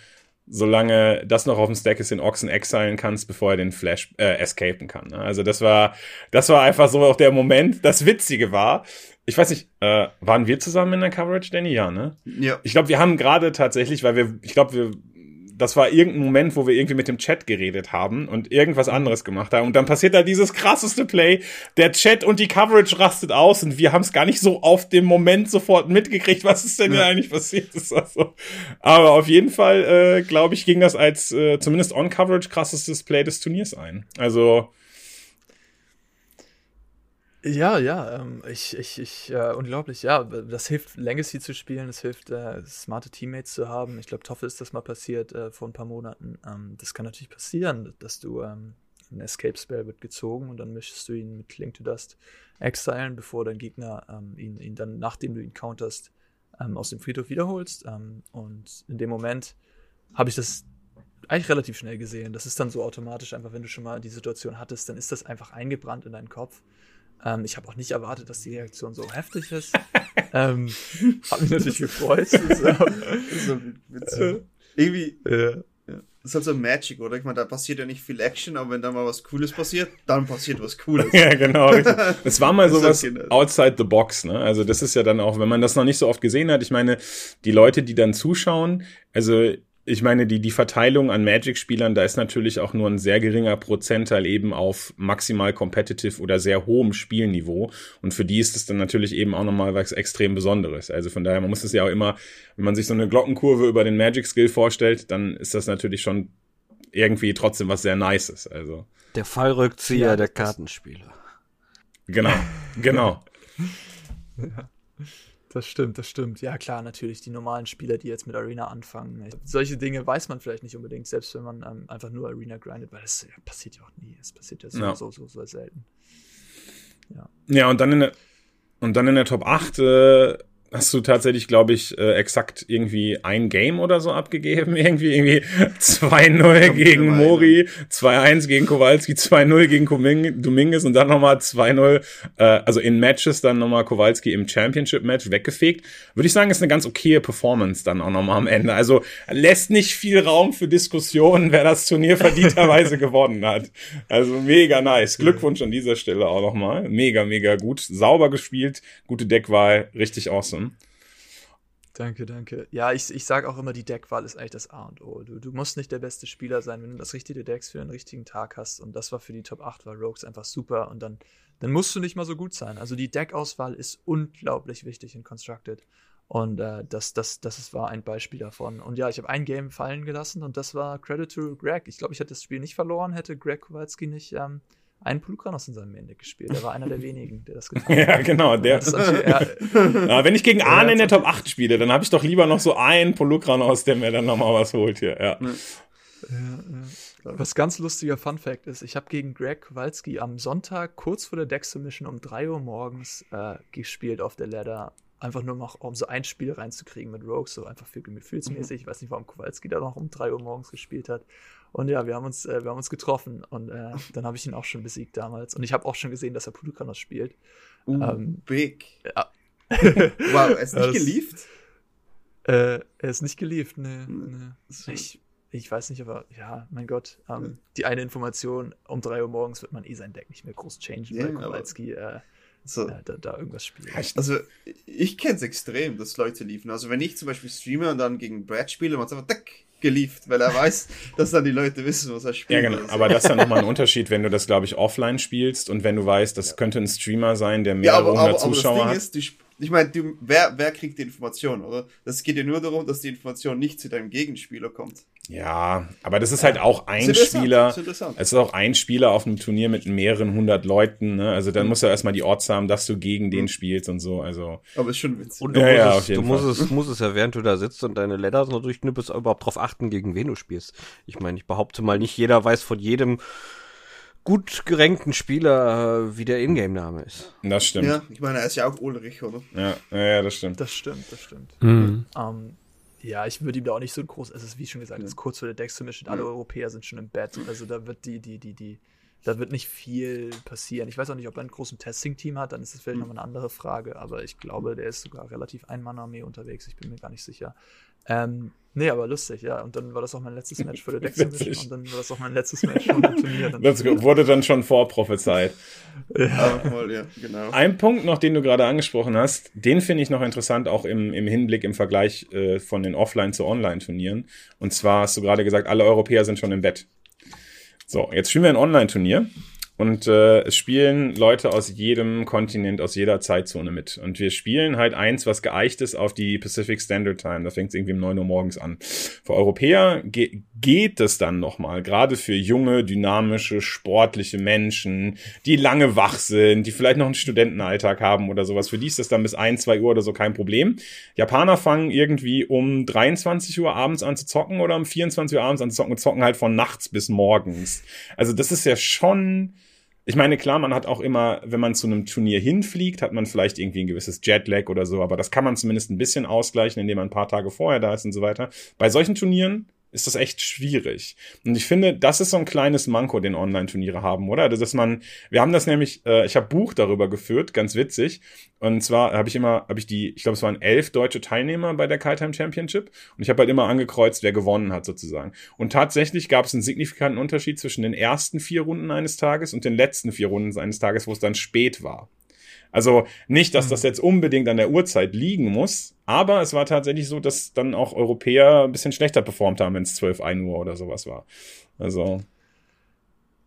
solange das noch auf dem Stack ist, den Ochsen exilen kannst, bevor er den Flash äh, escapen kann. Ne? Also das war, das war einfach so auch der Moment. Das Witzige war, ich weiß nicht, äh, waren wir zusammen in der Coverage, Danny? Ja, ne? Ja. Ich glaube, wir haben gerade tatsächlich, weil wir, ich glaube, wir, das war irgendein Moment, wo wir irgendwie mit dem Chat geredet haben und irgendwas anderes gemacht haben. Und dann passiert da dieses krasseste Play. Der Chat und die Coverage rastet aus und wir haben es gar nicht so auf dem Moment sofort mitgekriegt, was ist denn ja. hier eigentlich passiert ist. Also, aber auf jeden Fall, äh, glaube ich, ging das als äh, zumindest on-Coverage krassestes Play des Turniers ein. Also, ja, ja, ähm, ich, ich, ich, äh, unglaublich, ja, das hilft, Legacy zu spielen, es hilft, äh, smarte Teammates zu haben. Ich glaube, Toffel ist das mal passiert äh, vor ein paar Monaten. Ähm, das kann natürlich passieren, dass du, ähm, ein Escape-Spell wird gezogen und dann möchtest du ihn mit Link to Dust exilen, bevor dein Gegner ähm, ihn, ihn dann, nachdem du ihn counterst, ähm, aus dem Friedhof wiederholst. Ähm, und in dem Moment habe ich das eigentlich relativ schnell gesehen. Das ist dann so automatisch einfach, wenn du schon mal die Situation hattest, dann ist das einfach eingebrannt in deinen Kopf. Ähm, ich habe auch nicht erwartet, dass die Reaktion so heftig ist. ähm, hab mich natürlich gefreut. so, so witzig. Irgendwie. Ja. Das ist halt so Magic, oder? Ich meine, da passiert ja nicht viel Action, aber wenn da mal was Cooles passiert, dann passiert was Cooles. ja, genau. Es war mal sowas outside the box, ne? Also das ist ja dann auch, wenn man das noch nicht so oft gesehen hat, ich meine, die Leute, die dann zuschauen, also ich meine, die, die Verteilung an Magic-Spielern, da ist natürlich auch nur ein sehr geringer Prozentteil eben auf maximal competitive oder sehr hohem Spielniveau. Und für die ist es dann natürlich eben auch nochmal was extrem Besonderes. Also von daher, man muss es ja auch immer, wenn man sich so eine Glockenkurve über den Magic-Skill vorstellt, dann ist das natürlich schon irgendwie trotzdem was sehr Nices. Also. Der Fallrückzieher ja, der Kartenspieler. Genau, genau. ja. Das stimmt, das stimmt. Ja, klar, natürlich, die normalen Spieler, die jetzt mit Arena anfangen. Solche Dinge weiß man vielleicht nicht unbedingt, selbst wenn man ähm, einfach nur Arena grindet, weil das ja, passiert ja auch nie. Es passiert ja so, ja. so, so, so selten. Ja. ja, und dann in der, und dann in der Top 8 äh, hast du tatsächlich, glaube ich, äh, exakt irgendwie ein Game oder so abgegeben. Irgendwie, irgendwie 2-0 gegen Mori, 2-1 gegen Kowalski, 2-0 gegen Dominguez und dann nochmal 2-0, äh, also in Matches dann nochmal Kowalski im Championship-Match weggefegt. Würde ich sagen, ist eine ganz okaye Performance dann auch nochmal am Ende. Also lässt nicht viel Raum für Diskussionen, wer das Turnier verdienterweise gewonnen hat. Also mega nice. Glückwunsch an dieser Stelle auch nochmal. Mega, mega gut. Sauber gespielt, gute Deckwahl, richtig awesome. Danke, danke. Ja, ich, ich sage auch immer, die Deckwahl ist eigentlich das A und O. Du, du musst nicht der beste Spieler sein, wenn du das richtige Decks für den richtigen Tag hast. Und das war für die Top 8, war Rogues einfach super. Und dann, dann musst du nicht mal so gut sein. Also die Deckauswahl ist unglaublich wichtig in Constructed. Und äh, das, das, das war ein Beispiel davon. Und ja, ich habe ein Game fallen gelassen und das war Credit to Greg. Ich glaube, ich hätte das Spiel nicht verloren, hätte Greg Kowalski nicht ähm, einen Polukranos in seinem Main gespielt. Der war einer der wenigen, der das getan hat. ja, genau. Der. ja, wenn ich gegen Arne in der Top 8 spiele, dann habe ich doch lieber noch so einen Polukranos, der mir dann nochmal was holt hier. Ja. Ja, ja. Was ganz lustiger Fun Fact ist, ich habe gegen Greg Kowalski am Sonntag kurz vor der Deck Submission um 3 Uhr morgens äh, gespielt auf der Ladder einfach nur noch, um so ein Spiel reinzukriegen mit Rogues, so einfach für gefühlsmäßig. Ich weiß nicht, warum Kowalski da noch um 3 Uhr morgens gespielt hat. Und ja, wir haben uns, äh, wir haben uns getroffen und äh, dann habe ich ihn auch schon besiegt damals. Und ich habe auch schon gesehen, dass er Pulukranos spielt. Uh, ähm, big. Ja. wow, er ist nicht das, gelieft? Äh, er ist nicht gelieft, ne. ne. Ich, ich weiß nicht, aber ja, mein Gott. Ähm, die eine Information, um 3 Uhr morgens wird man eh sein Deck nicht mehr groß changen, ja, weil Kowalski äh, so. äh, da, da, irgendwas spielt. Also, ich kenne es extrem, dass Leute liefen. Also, wenn ich zum Beispiel streame und dann gegen Brad spiele, man sagt, geliefert, weil er weiß, dass dann die Leute wissen, was er spielt. Ja, genau. Aber das ist dann nochmal ein Unterschied, wenn du das, glaube ich, offline spielst und wenn du weißt, das ja. könnte ein Streamer sein, der mehrere ja, aber, aber, Zuschauer aber das Ding hat. Ist, ich meine, wer, wer kriegt die Information, oder? Das geht ja nur darum, dass die Information nicht zu deinem Gegenspieler kommt. Ja, aber das ist halt auch ein ist Spieler. Ist es ist auch ein Spieler auf einem Turnier mit mehreren hundert Leuten. Ne? Also dann mhm. musst du erstmal die Orts haben, dass du gegen den mhm. spielst und so. Also. Aber ist schon witzig. Und du, ja, musst, ja, es, du musst, es, musst es ja, während du da sitzt und deine Letters noch durchknüppelst, überhaupt drauf achten, gegen wen du spielst. Ich meine, ich behaupte mal, nicht jeder weiß von jedem gut gerankten Spieler, äh, wie der Ingame-Name ist. Das stimmt. Ja, ich meine, er ist ja auch Ulrich, oder? Ja, ja, das stimmt. Das stimmt, das stimmt. Mhm. Um, ja, ich würde ihm da auch nicht so groß, es ist wie schon gesagt, es ist kurz vor der Dex Submission, alle Europäer sind schon im Bett, also da wird die, die, die, die, da wird nicht viel passieren. Ich weiß auch nicht, ob er ein großes Testing-Team hat, dann ist das vielleicht mhm. nochmal eine andere Frage, aber ich glaube, der ist sogar relativ Ein-Mann-Armee unterwegs, ich bin mir gar nicht sicher. Ähm, nee, aber lustig, ja. Und dann war das auch mein letztes Match für der Dex und dann war das auch mein letztes Match von dem Turnier. Dann das wurde dann schon vorprophezeit. ja, voll, ja, genau. Ein Punkt noch, den du gerade angesprochen hast, den finde ich noch interessant, auch im, im Hinblick, im Vergleich äh, von den Offline- zu Online-Turnieren. Und zwar hast du gerade gesagt, alle Europäer sind schon im Bett. So, jetzt spielen wir ein Online-Turnier. Und äh, es spielen Leute aus jedem Kontinent, aus jeder Zeitzone mit. Und wir spielen halt eins, was geeicht ist auf die Pacific Standard Time. Da fängt es irgendwie um neun Uhr morgens an. Für Europäer ge geht es dann nochmal, gerade für junge, dynamische, sportliche Menschen, die lange wach sind, die vielleicht noch einen Studentenalltag haben oder sowas. Für die ist das dann bis ein, zwei Uhr oder so kein Problem. Japaner fangen irgendwie um 23 Uhr abends an zu zocken oder um 24 Uhr abends an zu zocken und zocken halt von nachts bis morgens. Also das ist ja schon ich meine, klar, man hat auch immer, wenn man zu einem Turnier hinfliegt, hat man vielleicht irgendwie ein gewisses Jetlag oder so, aber das kann man zumindest ein bisschen ausgleichen, indem man ein paar Tage vorher da ist und so weiter. Bei solchen Turnieren ist das echt schwierig. Und ich finde, das ist so ein kleines Manko, den Online-Turniere haben, oder? Also, dass man, wir haben das nämlich, äh, ich habe Buch darüber geführt, ganz witzig. Und zwar habe ich immer, habe ich die, ich glaube, es waren elf deutsche Teilnehmer bei der Kite Championship. Und ich habe halt immer angekreuzt, wer gewonnen hat, sozusagen. Und tatsächlich gab es einen signifikanten Unterschied zwischen den ersten vier Runden eines Tages und den letzten vier Runden eines Tages, wo es dann spät war. Also nicht, dass das jetzt unbedingt an der Uhrzeit liegen muss, aber es war tatsächlich so, dass dann auch Europäer ein bisschen schlechter performt haben, wenn es 12, 1 Uhr oder sowas war. Also.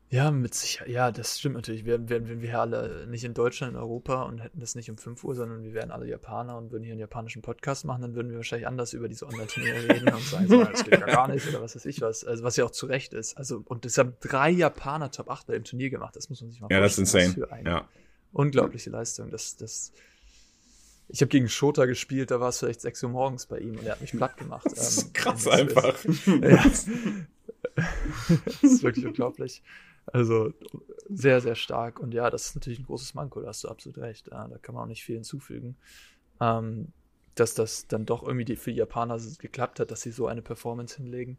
Ja, mit Sicherheit. Ja, das stimmt natürlich. Wir wären wir, wir alle nicht in Deutschland, in Europa und hätten das nicht um 5 Uhr, sondern wir wären alle Japaner und würden hier einen japanischen Podcast machen, dann würden wir wahrscheinlich anders über diese Online-Turniere reden und sagen, so, das geht ja gar nicht oder was weiß ich was. Also, was ja auch zu Recht ist. Also, und es haben drei Japaner Top 8 im Turnier gemacht. Das muss man sich mal ja, vorstellen. Ja, das ist insane. Ja. Unglaubliche Leistung. Das, das, ich habe gegen Shota gespielt, da war es vielleicht 6 Uhr morgens bei ihm und er hat mich platt gemacht. Das ist ähm, krass einfach. ja. das ist wirklich unglaublich. Also sehr, sehr stark. Und ja, das ist natürlich ein großes Manko, da hast du absolut recht. Ja, da kann man auch nicht viel hinzufügen. Ähm, dass das dann doch irgendwie die, für die Japaner geklappt hat, dass sie so eine Performance hinlegen,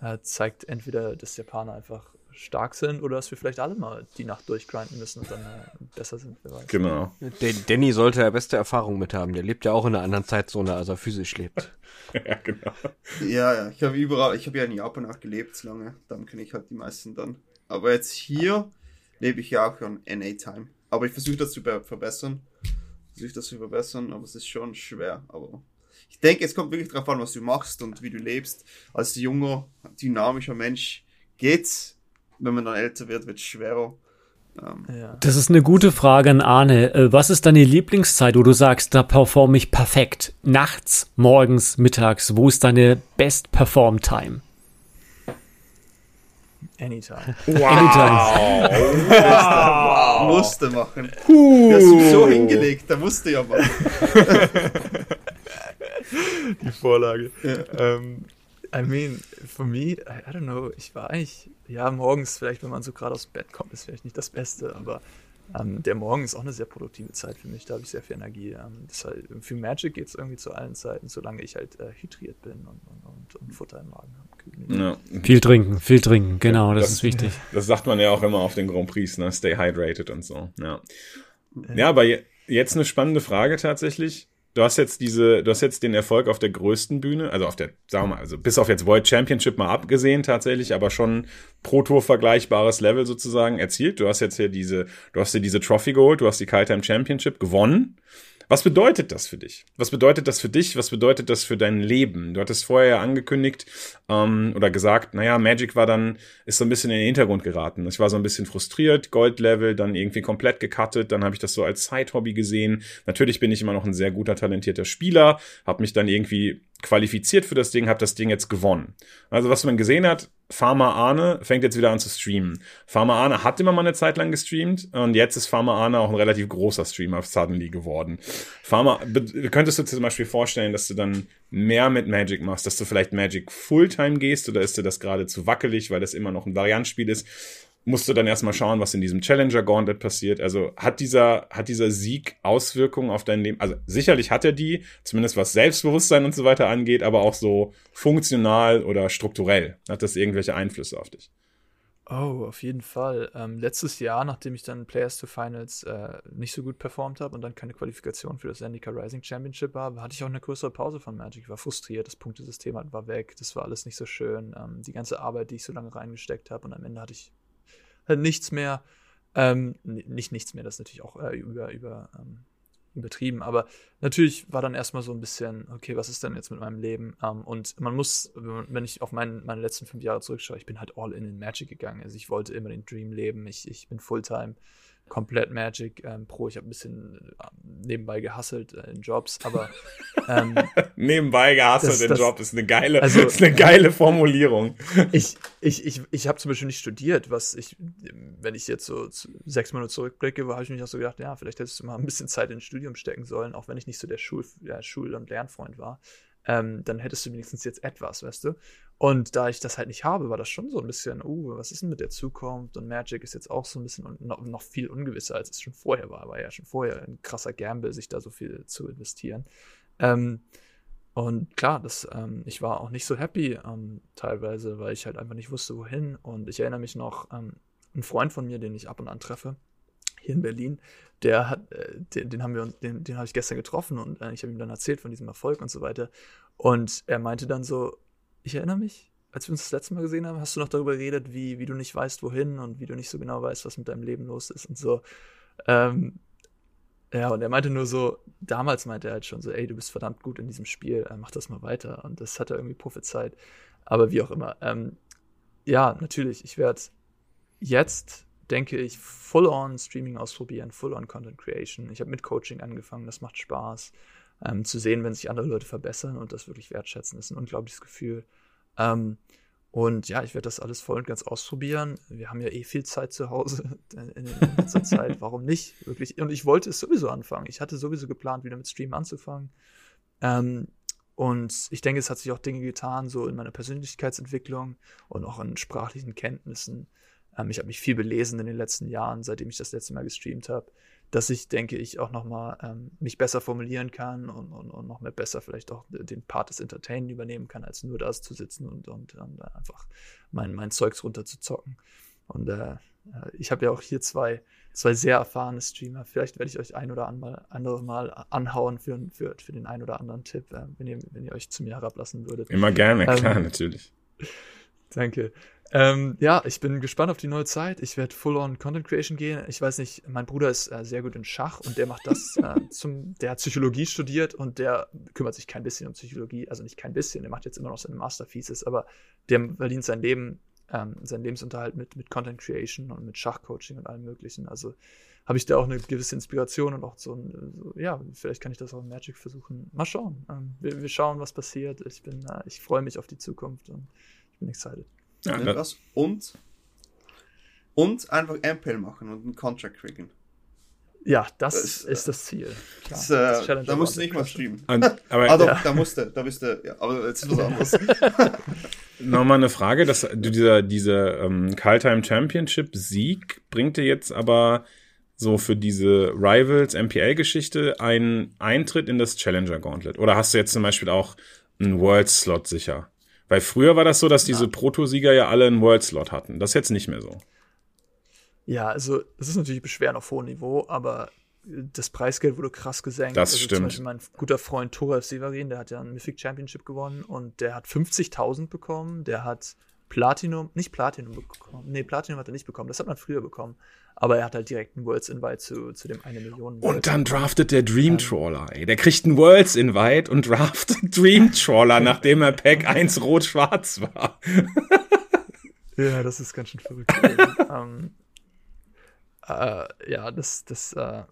äh, zeigt entweder, dass Japaner einfach stark sind oder dass wir vielleicht alle mal die Nacht durchgrinden müssen und dann äh, besser sind. Wer weiß. Genau. Der Danny sollte ja beste Erfahrung mit haben. Der lebt ja auch in einer anderen Zeitzone, als er physisch lebt. ja, genau. Ja, ja. Ich habe überall, ich habe ja in Japan auch gelebt lange. Dann kenne ich halt die meisten dann. Aber jetzt hier lebe ich ja auch schon NA-Time. Aber ich versuche das zu verbessern. Versuche das zu verbessern, aber es ist schon schwer. Aber ich denke, es kommt wirklich darauf an, was du machst und wie du lebst. Als junger, dynamischer Mensch geht's. Wenn man dann älter wird, wird es schwerer. Ähm, ja. Das ist eine gute Frage an Arne. Äh, was ist deine Lieblingszeit, wo du sagst, da performe ich perfekt? Nachts, morgens, mittags? Wo ist deine Best Perform Time? Anytime. Wow. Anytime. wow. Musste machen. Uh. Du hast mich so hingelegt, da musste ja machen. Die Vorlage. Ja. Um, I mean, for me, I, I, don't know, ich war eigentlich, ja, morgens vielleicht, wenn man so gerade aus dem Bett kommt, ist vielleicht nicht das Beste, aber ähm, der Morgen ist auch eine sehr produktive Zeit für mich, da habe ich sehr viel Energie. Ähm, halt, für Magic geht es irgendwie zu allen Zeiten, solange ich halt äh, hydriert bin und, und, und, und, Futter im Magen habe. Ja. Viel trinken, viel trinken, genau, das, das, ist wichtig. Das sagt man ja auch immer auf den Grand Prix, ne? Stay hydrated und so. Ja, ja aber jetzt eine spannende Frage tatsächlich. Du hast jetzt diese, du hast jetzt den Erfolg auf der größten Bühne, also auf der, sagen wir mal, also bis auf jetzt World Championship mal abgesehen tatsächlich, aber schon Pro Tour vergleichbares Level sozusagen erzielt. Du hast jetzt hier diese, du hast hier diese Trophy geholt, du hast die Time Championship gewonnen. Was bedeutet das für dich? Was bedeutet das für dich? Was bedeutet das für dein Leben? Du hattest vorher ja angekündigt ähm, oder gesagt, naja, Magic war dann, ist so ein bisschen in den Hintergrund geraten. Ich war so ein bisschen frustriert, Goldlevel, dann irgendwie komplett gecuttet, dann habe ich das so als Side-Hobby gesehen. Natürlich bin ich immer noch ein sehr guter, talentierter Spieler, habe mich dann irgendwie qualifiziert für das Ding, habe das Ding jetzt gewonnen. Also was man gesehen hat, Pharma Arne fängt jetzt wieder an zu streamen. Pharma Arne hat immer mal eine Zeit lang gestreamt und jetzt ist Pharma Arne auch ein relativ großer Streamer suddenly geworden. Pharma, könntest du dir zum Beispiel vorstellen, dass du dann mehr mit Magic machst, dass du vielleicht Magic Fulltime gehst oder ist dir das gerade zu wackelig, weil das immer noch ein Variantspiel ist? Musst du dann erstmal schauen, was in diesem Challenger Gauntlet passiert. Also hat dieser, hat dieser Sieg Auswirkungen auf dein Leben? Also sicherlich hat er die, zumindest was Selbstbewusstsein und so weiter angeht, aber auch so funktional oder strukturell. Hat das irgendwelche Einflüsse auf dich? Oh, auf jeden Fall. Ähm, letztes Jahr, nachdem ich dann Players to Finals äh, nicht so gut performt habe und dann keine Qualifikation für das Zendika Rising Championship war, hatte ich auch eine größere Pause von Magic. Ich war frustriert, das Punktesystem war weg, das war alles nicht so schön. Ähm, die ganze Arbeit, die ich so lange reingesteckt habe und am Ende hatte ich nichts mehr. Ähm, nicht nichts mehr, das ist natürlich auch äh, über, über ähm, übertrieben, aber natürlich war dann erstmal so ein bisschen, okay, was ist denn jetzt mit meinem Leben? Ähm, und man muss, wenn ich auf mein, meine letzten fünf Jahre zurückschaue, ich bin halt all in in Magic gegangen. Also ich wollte immer den Dream leben. Ich, ich bin Fulltime komplett Magic ähm, Pro. Ich habe ein bisschen äh, nebenbei gehasselt äh, in Jobs, aber ähm, nebenbei gehasselt in Jobs ist eine geile, also, ist eine geile Formulierung. Ich, ich, ich, ich habe zum Beispiel nicht studiert, was ich, wenn ich jetzt so sechs Monate zurückblicke, habe ich mich auch so gedacht, ja, vielleicht hättest du mal ein bisschen Zeit ins Studium stecken sollen, auch wenn ich nicht so der Schul, ja, Schul- und Lernfreund war. Ähm, dann hättest du wenigstens jetzt etwas, weißt du? Und da ich das halt nicht habe, war das schon so ein bisschen, uh, was ist denn mit der Zukunft? Und Magic ist jetzt auch so ein bisschen noch, noch viel ungewisser, als es schon vorher war. War ja schon vorher ein krasser Gamble, sich da so viel zu investieren. Ähm, und klar, das, ähm, ich war auch nicht so happy ähm, teilweise, weil ich halt einfach nicht wusste, wohin. Und ich erinnere mich noch, ähm, ein Freund von mir, den ich ab und an treffe, hier in Berlin, der hat, äh, den, den, haben wir, den, den habe ich gestern getroffen und äh, ich habe ihm dann erzählt von diesem Erfolg und so weiter. Und er meinte dann so, ich erinnere mich, als wir uns das letzte Mal gesehen haben, hast du noch darüber geredet, wie, wie du nicht weißt, wohin und wie du nicht so genau weißt, was mit deinem Leben los ist und so. Ähm, Ja, und er meinte nur so, damals meinte er halt schon so, ey, du bist verdammt gut in diesem Spiel, äh, mach das mal weiter. Und das hat er irgendwie prophezeit. Aber wie auch immer. Ähm, ja, natürlich, ich werde jetzt, denke ich, full-on Streaming ausprobieren, full-on Content Creation. Ich habe mit Coaching angefangen, das macht Spaß. Ähm, zu sehen, wenn sich andere Leute verbessern und das wirklich wertschätzen, ist ein unglaubliches Gefühl. Ähm, und ja, ich werde das alles voll und ganz ausprobieren. Wir haben ja eh viel Zeit zu Hause in, letzter Zeit. Warum nicht? Wirklich. Und ich wollte es sowieso anfangen. Ich hatte sowieso geplant, wieder mit Stream anzufangen. Ähm, und ich denke, es hat sich auch Dinge getan, so in meiner Persönlichkeitsentwicklung und auch in sprachlichen Kenntnissen. Ähm, ich habe mich viel belesen in den letzten Jahren, seitdem ich das letzte Mal gestreamt habe dass ich, denke ich, auch nochmal ähm, mich besser formulieren kann und, und, und noch mehr besser vielleicht auch den Part des Entertainen übernehmen kann, als nur da zu sitzen und, und, und einfach mein, mein Zeugs runter zu zocken. Und äh, äh ich habe ja auch hier zwei, zwei sehr erfahrene Streamer. Vielleicht werde ich euch ein oder andere Mal anhauen für, für, für den einen oder anderen Tipp, äh, wenn, ihr, wenn ihr euch zu mir herablassen würdet. Immer gerne, ähm, klar, natürlich. Danke. Ähm, ja, ich bin gespannt auf die neue Zeit. Ich werde full on Content Creation gehen. Ich weiß nicht, mein Bruder ist äh, sehr gut in Schach und der macht das äh, zum, der hat Psychologie studiert und der kümmert sich kein bisschen um Psychologie, also nicht kein bisschen, der macht jetzt immer noch seine Master Thesis, aber der verdient sein Leben, ähm, seinen Lebensunterhalt mit, mit Content Creation und mit Schachcoaching und allem möglichen. Also habe ich da auch eine gewisse Inspiration und auch so, ein, so ja, vielleicht kann ich das auch in Magic versuchen. Mal schauen. Ähm, wir, wir, schauen, was passiert. Ich bin, äh, ich freue mich auf die Zukunft und ich bin excited. Ja, etwas. Und, und einfach MPL machen und einen Contract kriegen. Ja, das, das ist das Ziel. Klar, das, äh, das da musst du nicht mal streamen. Und, aber, ah, doch, ja. da musste, da bist ja, aber jetzt ist was anderes. Nochmal eine Frage, dass du dieser, dieser ähm, Call-Time Championship Sieg bringt dir jetzt aber so für diese Rivals MPL-Geschichte einen Eintritt in das Challenger Gauntlet? Oder hast du jetzt zum Beispiel auch einen World Slot sicher? Weil früher war das so, dass diese ja. Proto-Sieger ja alle einen World-Slot hatten. Das ist jetzt nicht mehr so. Ja, also es ist natürlich Beschweren auf hohem Niveau, aber das Preisgeld wurde krass gesenkt. Das also stimmt. Zum Beispiel mein guter Freund Toref Severin, der hat ja ein Mythic Championship gewonnen und der hat 50.000 bekommen. Der hat Platinum, nicht Platinum bekommen. Nee, Platinum hat er nicht bekommen. Das hat man früher bekommen. Aber er hat halt direkt einen Worlds Invite zu, zu dem eine Million. Und dann draftet der Dream ähm, Trawler, ey. Der kriegt einen Worlds Invite und draftet Dream Trawler, nachdem er Pack 1 rot-schwarz war. ja, das ist ganz schön verrückt. ähm, äh, ja, das, das, äh,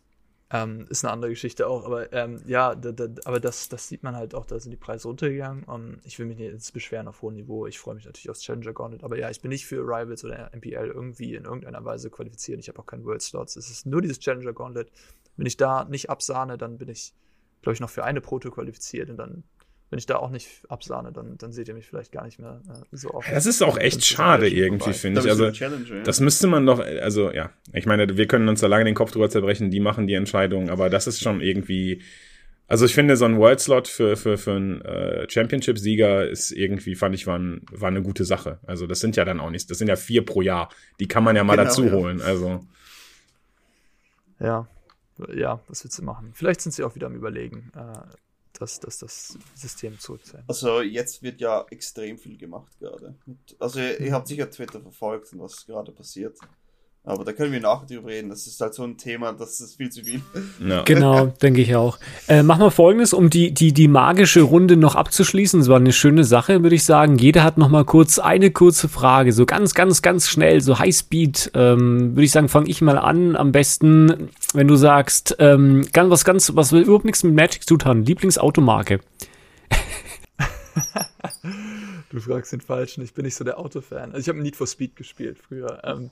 ähm, ist eine andere Geschichte auch, aber ähm, ja, da, da, aber das, das sieht man halt auch, da sind die Preise runtergegangen. Um, ähm, ich will mich nicht jetzt beschweren auf hohem Niveau. Ich freue mich natürlich aufs Challenger Gauntlet, aber ja, ich bin nicht für Rivals oder MPL irgendwie in irgendeiner Weise qualifiziert. Ich habe auch keinen World Slots. Es ist nur dieses Challenger Gauntlet. Wenn ich da nicht absahne, dann bin ich, glaube ich, noch für eine Proto qualifiziert und dann wenn ich da auch nicht absahne, dann, dann seht ihr mich vielleicht gar nicht mehr äh, so oft. Das ist auch echt schade irgendwie, finde ich. Also, ja. das müsste man doch, also ja, ich meine, wir können uns da lange den Kopf drüber zerbrechen, die machen die Entscheidung, aber das ist schon irgendwie, also ich finde, so ein World Slot für, für, für einen äh, Championship-Sieger ist irgendwie, fand ich, war, ein, war eine gute Sache. Also das sind ja dann auch nicht, das sind ja vier pro Jahr. Die kann man ja mal genau, dazu holen. Ja. Also. Ja, ja, was willst du machen? Vielleicht sind sie auch wieder am Überlegen. Äh, das, das, das System zurückzahlen. Also jetzt wird ja extrem viel gemacht gerade. Also ihr, ihr habt sicher Twitter verfolgt und was gerade passiert. Aber da können wir nachher drüber reden. Das ist halt so ein Thema, das ist viel zu viel. Ja. Genau, denke ich auch. Äh, machen wir folgendes, um die, die, die magische Runde noch abzuschließen. Es war eine schöne Sache, würde ich sagen. Jeder hat noch mal kurz eine kurze Frage. So ganz, ganz, ganz schnell, so Highspeed. Ähm, würde ich sagen, fange ich mal an. Am besten, wenn du sagst, ähm, ganz, was ganz, was will überhaupt nichts mit Magic zu tun. Lieblingsautomarke. du fragst den Falschen. Ich bin nicht so der Autofan. Also ich habe Need for Speed gespielt früher. Ähm,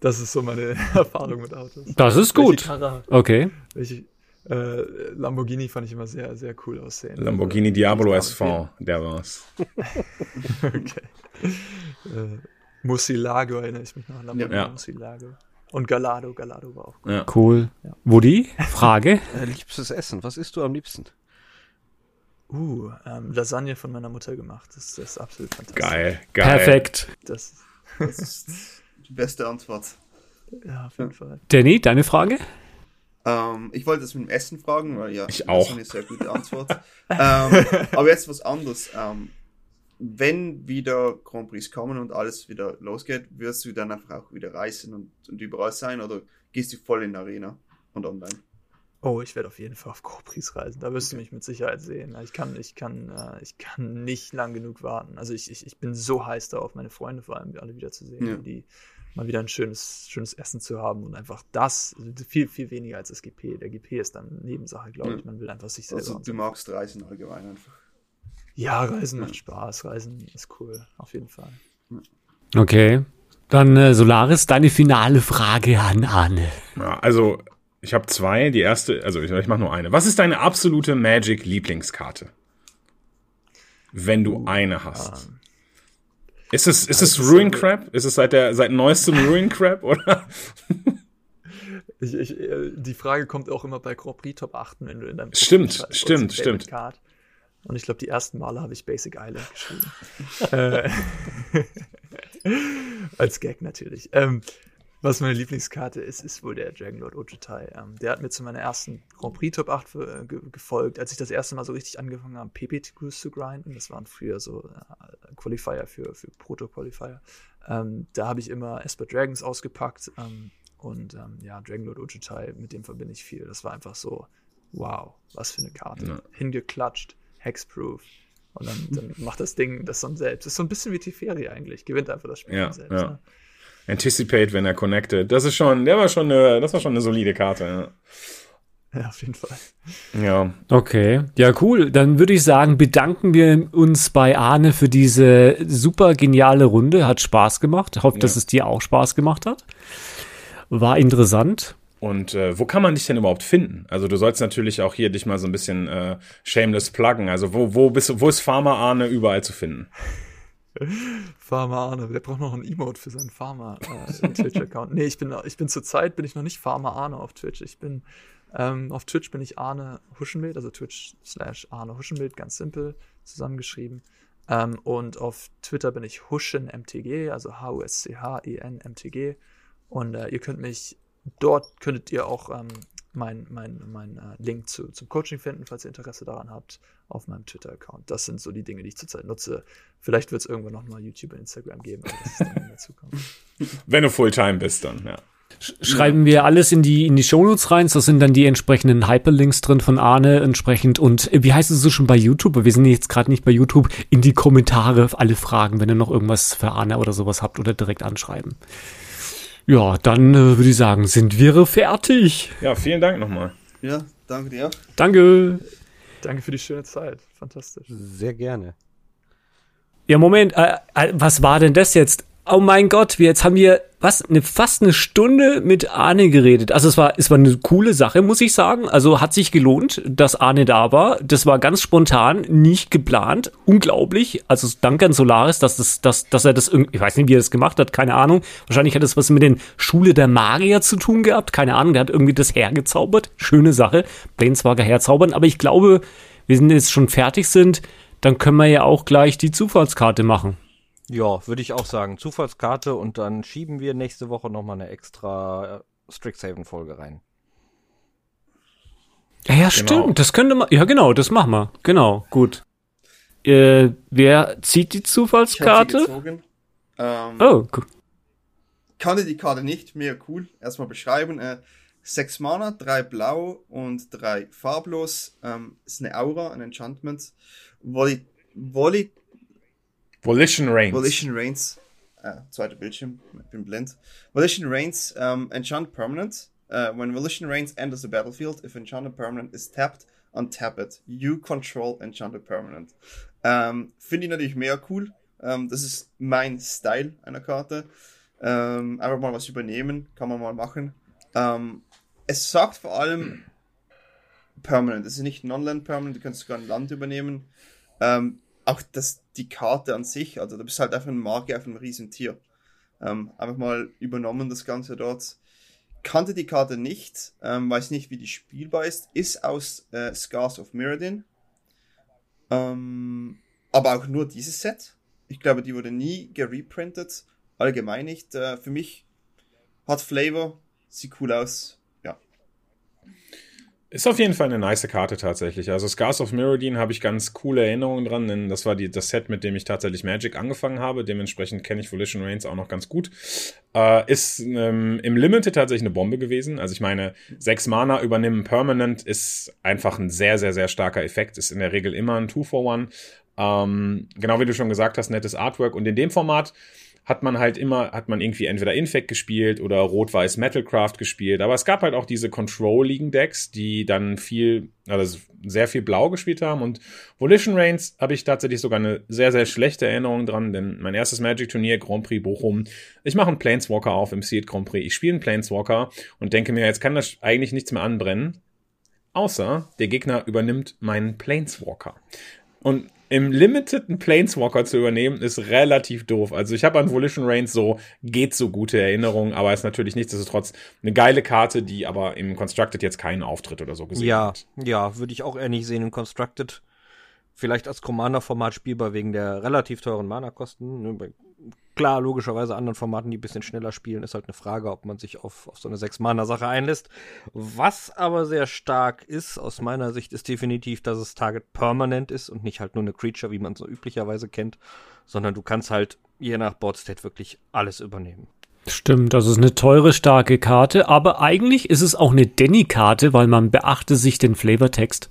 das ist so meine Erfahrung mit Autos. Das ist gut. Karre, okay. Welche, äh, Lamborghini fand ich immer sehr, sehr cool aussehen. Lamborghini also, Diablo SV, der war's. okay. Äh, Musilago erinnere ich mich noch an Lamborghini ja. Musilago. Und Galado, Galado war auch cool. Ja. Cool. Ja. Woody, Frage? äh, liebstes Essen, was isst du am liebsten? Uh, ähm, Lasagne von meiner Mutter gemacht. Das, das ist absolut fantastisch. Geil, geil. Perfekt. Das, das ist die beste Antwort. Ja, auf jeden Fall. Danny, deine Frage? Ähm, ich wollte das mit dem Essen fragen, weil ja, ich auch. Das ist eine sehr gute Antwort. ähm, aber jetzt was anderes. Ähm, wenn wieder Grand Prix kommen und alles wieder losgeht, wirst du dann einfach auch wieder reisen und, und überall sein oder gehst du voll in die Arena und online? Oh, ich werde auf jeden Fall auf Corpris reisen. Da wirst du mich mit Sicherheit sehen. Ich kann, ich kann, äh, ich kann nicht lang genug warten. Also ich, ich, ich bin so heiß darauf, meine Freunde vor allem alle wieder zu sehen, Ja. die mal wieder ein schönes, schönes Essen zu haben und einfach das, viel, viel weniger als das GP. Der GP ist dann Nebensache, glaube ich. Man will einfach sich selber. Also du magst Reisen allgemein einfach. Ja, Reisen Ja. macht Spaß. Reisen ist cool, auf jeden Fall. Okay. Dann äh, Solaris, deine finale Frage an Arne. Ja, also, ich habe zwei. Die erste, also ich, ich mache nur eine. Was ist deine absolute Magic-Lieblingskarte? Wenn du eine hast. Ähm, Ist es, ist es Ruin Crab? Ist es seit der seit neuestem Ruin Crab oder? Ich, ich, äh, die Frage kommt auch immer bei Grand Prix Top 8, wenn du in deinem Stimmt, Profil stimmt, stimmt. Card? Und ich glaube, die ersten Male habe ich Basic Island geschrieben. äh, als Gag natürlich. Ähm, was meine Lieblingskarte ist, ist wohl der Dragonlord Ojutai. Ähm, der hat mir zu meiner ersten Grand Prix Top 8 äh, ge gefolgt, als ich das erste Mal so richtig angefangen habe, PPTQs zu grinden. Das waren früher so äh, Qualifier für, für Proto-Qualifier. Ähm, da habe ich immer Esper Dragons ausgepackt. Ähm, und ähm, ja, Dragonlord Ojutai, mit dem verbinde ich viel. Das war einfach so, wow, was für eine Karte. Ja. Hingeklatscht, Hexproof. Und dann, dann macht das Ding das dann selbst. Ist so ein bisschen wie Teferi eigentlich. Gewinnt einfach das Spiel Ja, selbst. ja. Ne? Anticipate, wenn er connected. Das ist schon, der war schon eine, das war schon eine solide Karte. Ja, auf jeden Fall. Ja. Okay, ja cool. Dann würde ich sagen, bedanken wir uns bei Arne für diese super geniale Runde. Hat Spaß gemacht. Hoffe, dass Ja. es dir auch Spaß gemacht hat. War interessant. Und äh, wo kann man dich denn überhaupt finden? Also du sollst natürlich auch hier dich mal so ein bisschen äh, shameless pluggen. Also wo, wo bist du, wo ist Pharma Arne überall zu finden? Pharma Arne, der braucht noch ein Emote für seinen Pharma äh, Twitch-Account. Nee, ich bin, ich bin zurzeit bin ich noch nicht Pharma Arne auf Twitch. Ich bin ähm, auf Twitch bin ich Arne Huschenbild, also Twitch slash Arne Huschenbild, ganz simpel zusammengeschrieben. Ähm, und auf Twitter bin ich HuschenMTG, also H-U-S-C-H-E-N-M-T-G. Und äh, ihr könnt mich, dort könntet ihr auch ähm, mein, mein, mein äh, Link zu, zum Coaching finden, falls ihr Interesse daran habt, auf meinem Twitter-Account. Das sind so die Dinge, die ich zurzeit nutze. Vielleicht wird es irgendwann noch mal YouTube und Instagram geben, aber das ist dann in der Zukunft. Wenn du Fulltime bist, dann, ja. Sch schreiben wir alles in die, in die Shownotes rein. So sind dann die entsprechenden Hyperlinks drin von Arne entsprechend. Und äh, wie heißt es so schon bei YouTube? Wir sind jetzt gerade nicht bei YouTube. In die Kommentare alle Fragen, wenn ihr noch irgendwas für Arne oder sowas habt oder direkt anschreiben. Ja, dann äh, würde ich sagen, sind wir fertig. Ja, vielen Dank nochmal. Ja, danke dir. Danke. Danke für die schöne Zeit. Fantastisch. Sehr gerne. Ja, Moment, äh, äh, was war denn das jetzt? Oh mein Gott, wir jetzt haben wir was eine fast eine Stunde mit Arne geredet. Also es war es war eine coole Sache, muss ich sagen. Also hat sich gelohnt, dass Arne da war. Das war ganz spontan, nicht geplant, unglaublich. Also danke an Solaris, dass das dass dass er das irgendwie, ich weiß nicht, wie er das gemacht hat, keine Ahnung. Wahrscheinlich hat es was mit den Schule der Magier zu tun gehabt, keine Ahnung, der hat irgendwie das hergezaubert. Schöne Sache, Planeswalker herzaubern, aber ich glaube, wir sind jetzt schon fertig sind, dann können wir ja auch gleich die Zufallskarte machen. Ja, würde ich auch sagen. Zufallskarte und dann schieben wir nächste Woche nochmal eine extra äh, Strixhaven-Folge rein. Ja, ja, Genau. stimmt. Das könnte man. Ja, genau, das machen wir. Genau, gut. Äh, wer zieht die Ich habe sie Zufallskarte? Ähm, Oh, gu- kannte die Karte nicht, mehr cool. Erstmal beschreiben. Äh, sechs Mana, drei blau und drei farblos. Ähm, ist eine Aura, ein Enchantment. Voli, Voli, Volition Reigns. Volition Reigns. Äh, zweiter Bildschirm, ich bin blind. Volition Reigns, um, enchant permanent. Uh, when Volition Reigns enters the battlefield, if enchanted permanent is tapped, untap it. You control enchanted permanent. Ähm, Finde ich natürlich mehr cool. Ähm, das ist mein Style einer Karte. Ähm, einfach mal was übernehmen, kann man mal machen. Ähm, es sagt vor allem permanent. Es ist nicht non-land permanent, du kannst sogar ein Land übernehmen. Ähm, auch das, die Karte an sich, also du bist halt einfach ein Magier auf einem riesen Tier. Ähm, einfach mal übernommen das Ganze dort. Kannte die Karte nicht, ähm, weiß nicht, wie die spielbar ist. Ist aus äh, Scars of Mirrodin. Ähm, aber auch nur dieses Set. Ich glaube, die wurde nie gereprintet. Allgemein nicht. Äh, für mich hat Flavor, sieht cool aus. Ja. Ist auf jeden Fall eine nice Karte tatsächlich. Also Scars of Mirrodin habe ich ganz coole Erinnerungen dran, denn das war die, das Set, mit dem ich tatsächlich Magic angefangen habe. Dementsprechend kenne ich Volition Reigns auch noch ganz gut. Äh, ist ähm, im Limited tatsächlich eine Bombe gewesen. Also ich meine, sechs Mana übernehmen permanent ist einfach ein sehr, sehr, sehr starker Effekt. Ist in der Regel immer ein Two-for-One. Ähm, genau wie du schon gesagt hast, nettes Artwork. Und in dem Format hat man halt immer, hat man irgendwie entweder Infect gespielt oder Rot-Weiß Metalcraft gespielt. Aber es gab halt auch diese Control-Ligen-Decks, die dann viel, also sehr viel Blau gespielt haben. Und Volition Reigns habe ich tatsächlich sogar eine sehr, sehr schlechte Erinnerung dran, denn mein erstes Magic-Turnier, Grand Prix Bochum, ich mache einen Planeswalker auf im Seed Grand Prix. Ich spiele einen Planeswalker und denke mir, jetzt kann das eigentlich nichts mehr anbrennen. Außer der Gegner übernimmt meinen Planeswalker. Und im limiteden Planeswalker zu übernehmen, ist relativ doof. Also ich habe an Volition Reigns so, geht so gute Erinnerungen, aber ist natürlich nichtsdestotrotz eine geile Karte, die aber im Constructed jetzt keinen Auftritt oder so gesehen ja, hat. Ja, würde ich auch eher nicht sehen im Constructed. Vielleicht als Commander-Format spielbar wegen der relativ teuren Mana-Kosten. Klar, logischerweise anderen Formaten, die ein bisschen schneller spielen, ist halt eine Frage, ob man sich auf, auf so eine Sechs-Mana-Sache einlässt. Was aber sehr stark ist, aus meiner Sicht, ist definitiv, dass es Target permanent ist und nicht halt nur eine Creature, wie man so üblicherweise kennt, sondern du kannst halt je nach Boardstate wirklich alles übernehmen. Stimmt, das ist eine teure, starke Karte, aber eigentlich ist es auch eine Denny-Karte, weil man beachte sich den Flavortext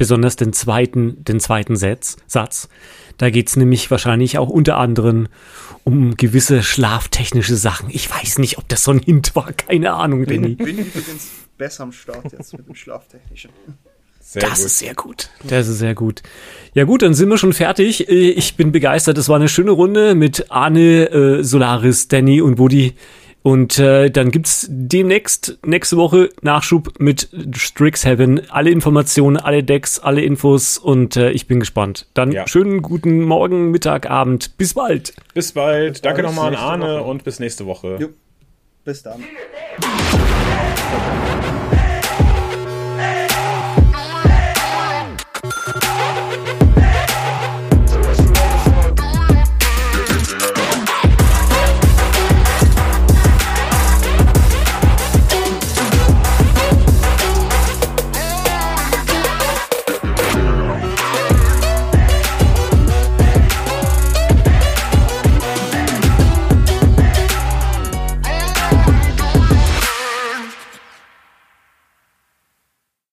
besonders den zweiten, den zweiten Satz. Satz. Da geht's nämlich wahrscheinlich auch unter anderem um gewisse schlaftechnische Sachen. Ich weiß nicht, ob das so ein Hint war, keine Ahnung, Bin, Benny. bin übrigens besser am Start jetzt mit dem Schlaftechnischen. Sehr Das gut. ist sehr gut. Das ist sehr gut. Ja gut, dann sind wir schon fertig. Äh, Ich bin begeistert. Das war eine schöne Runde mit Arne, äh, Solaris, Danny und Woody. Und äh, dann gibt's demnächst nächste Woche Nachschub mit Strixhaven. Alle Informationen, alle Decks, alle Infos und äh, ich bin gespannt. Dann Ja. schönen guten Morgen, Mittag, Abend. Bis bald. Bis bald. Danke bald. nochmal an Bis Arne Woche. und bis nächste Woche. Jo. Bis dann.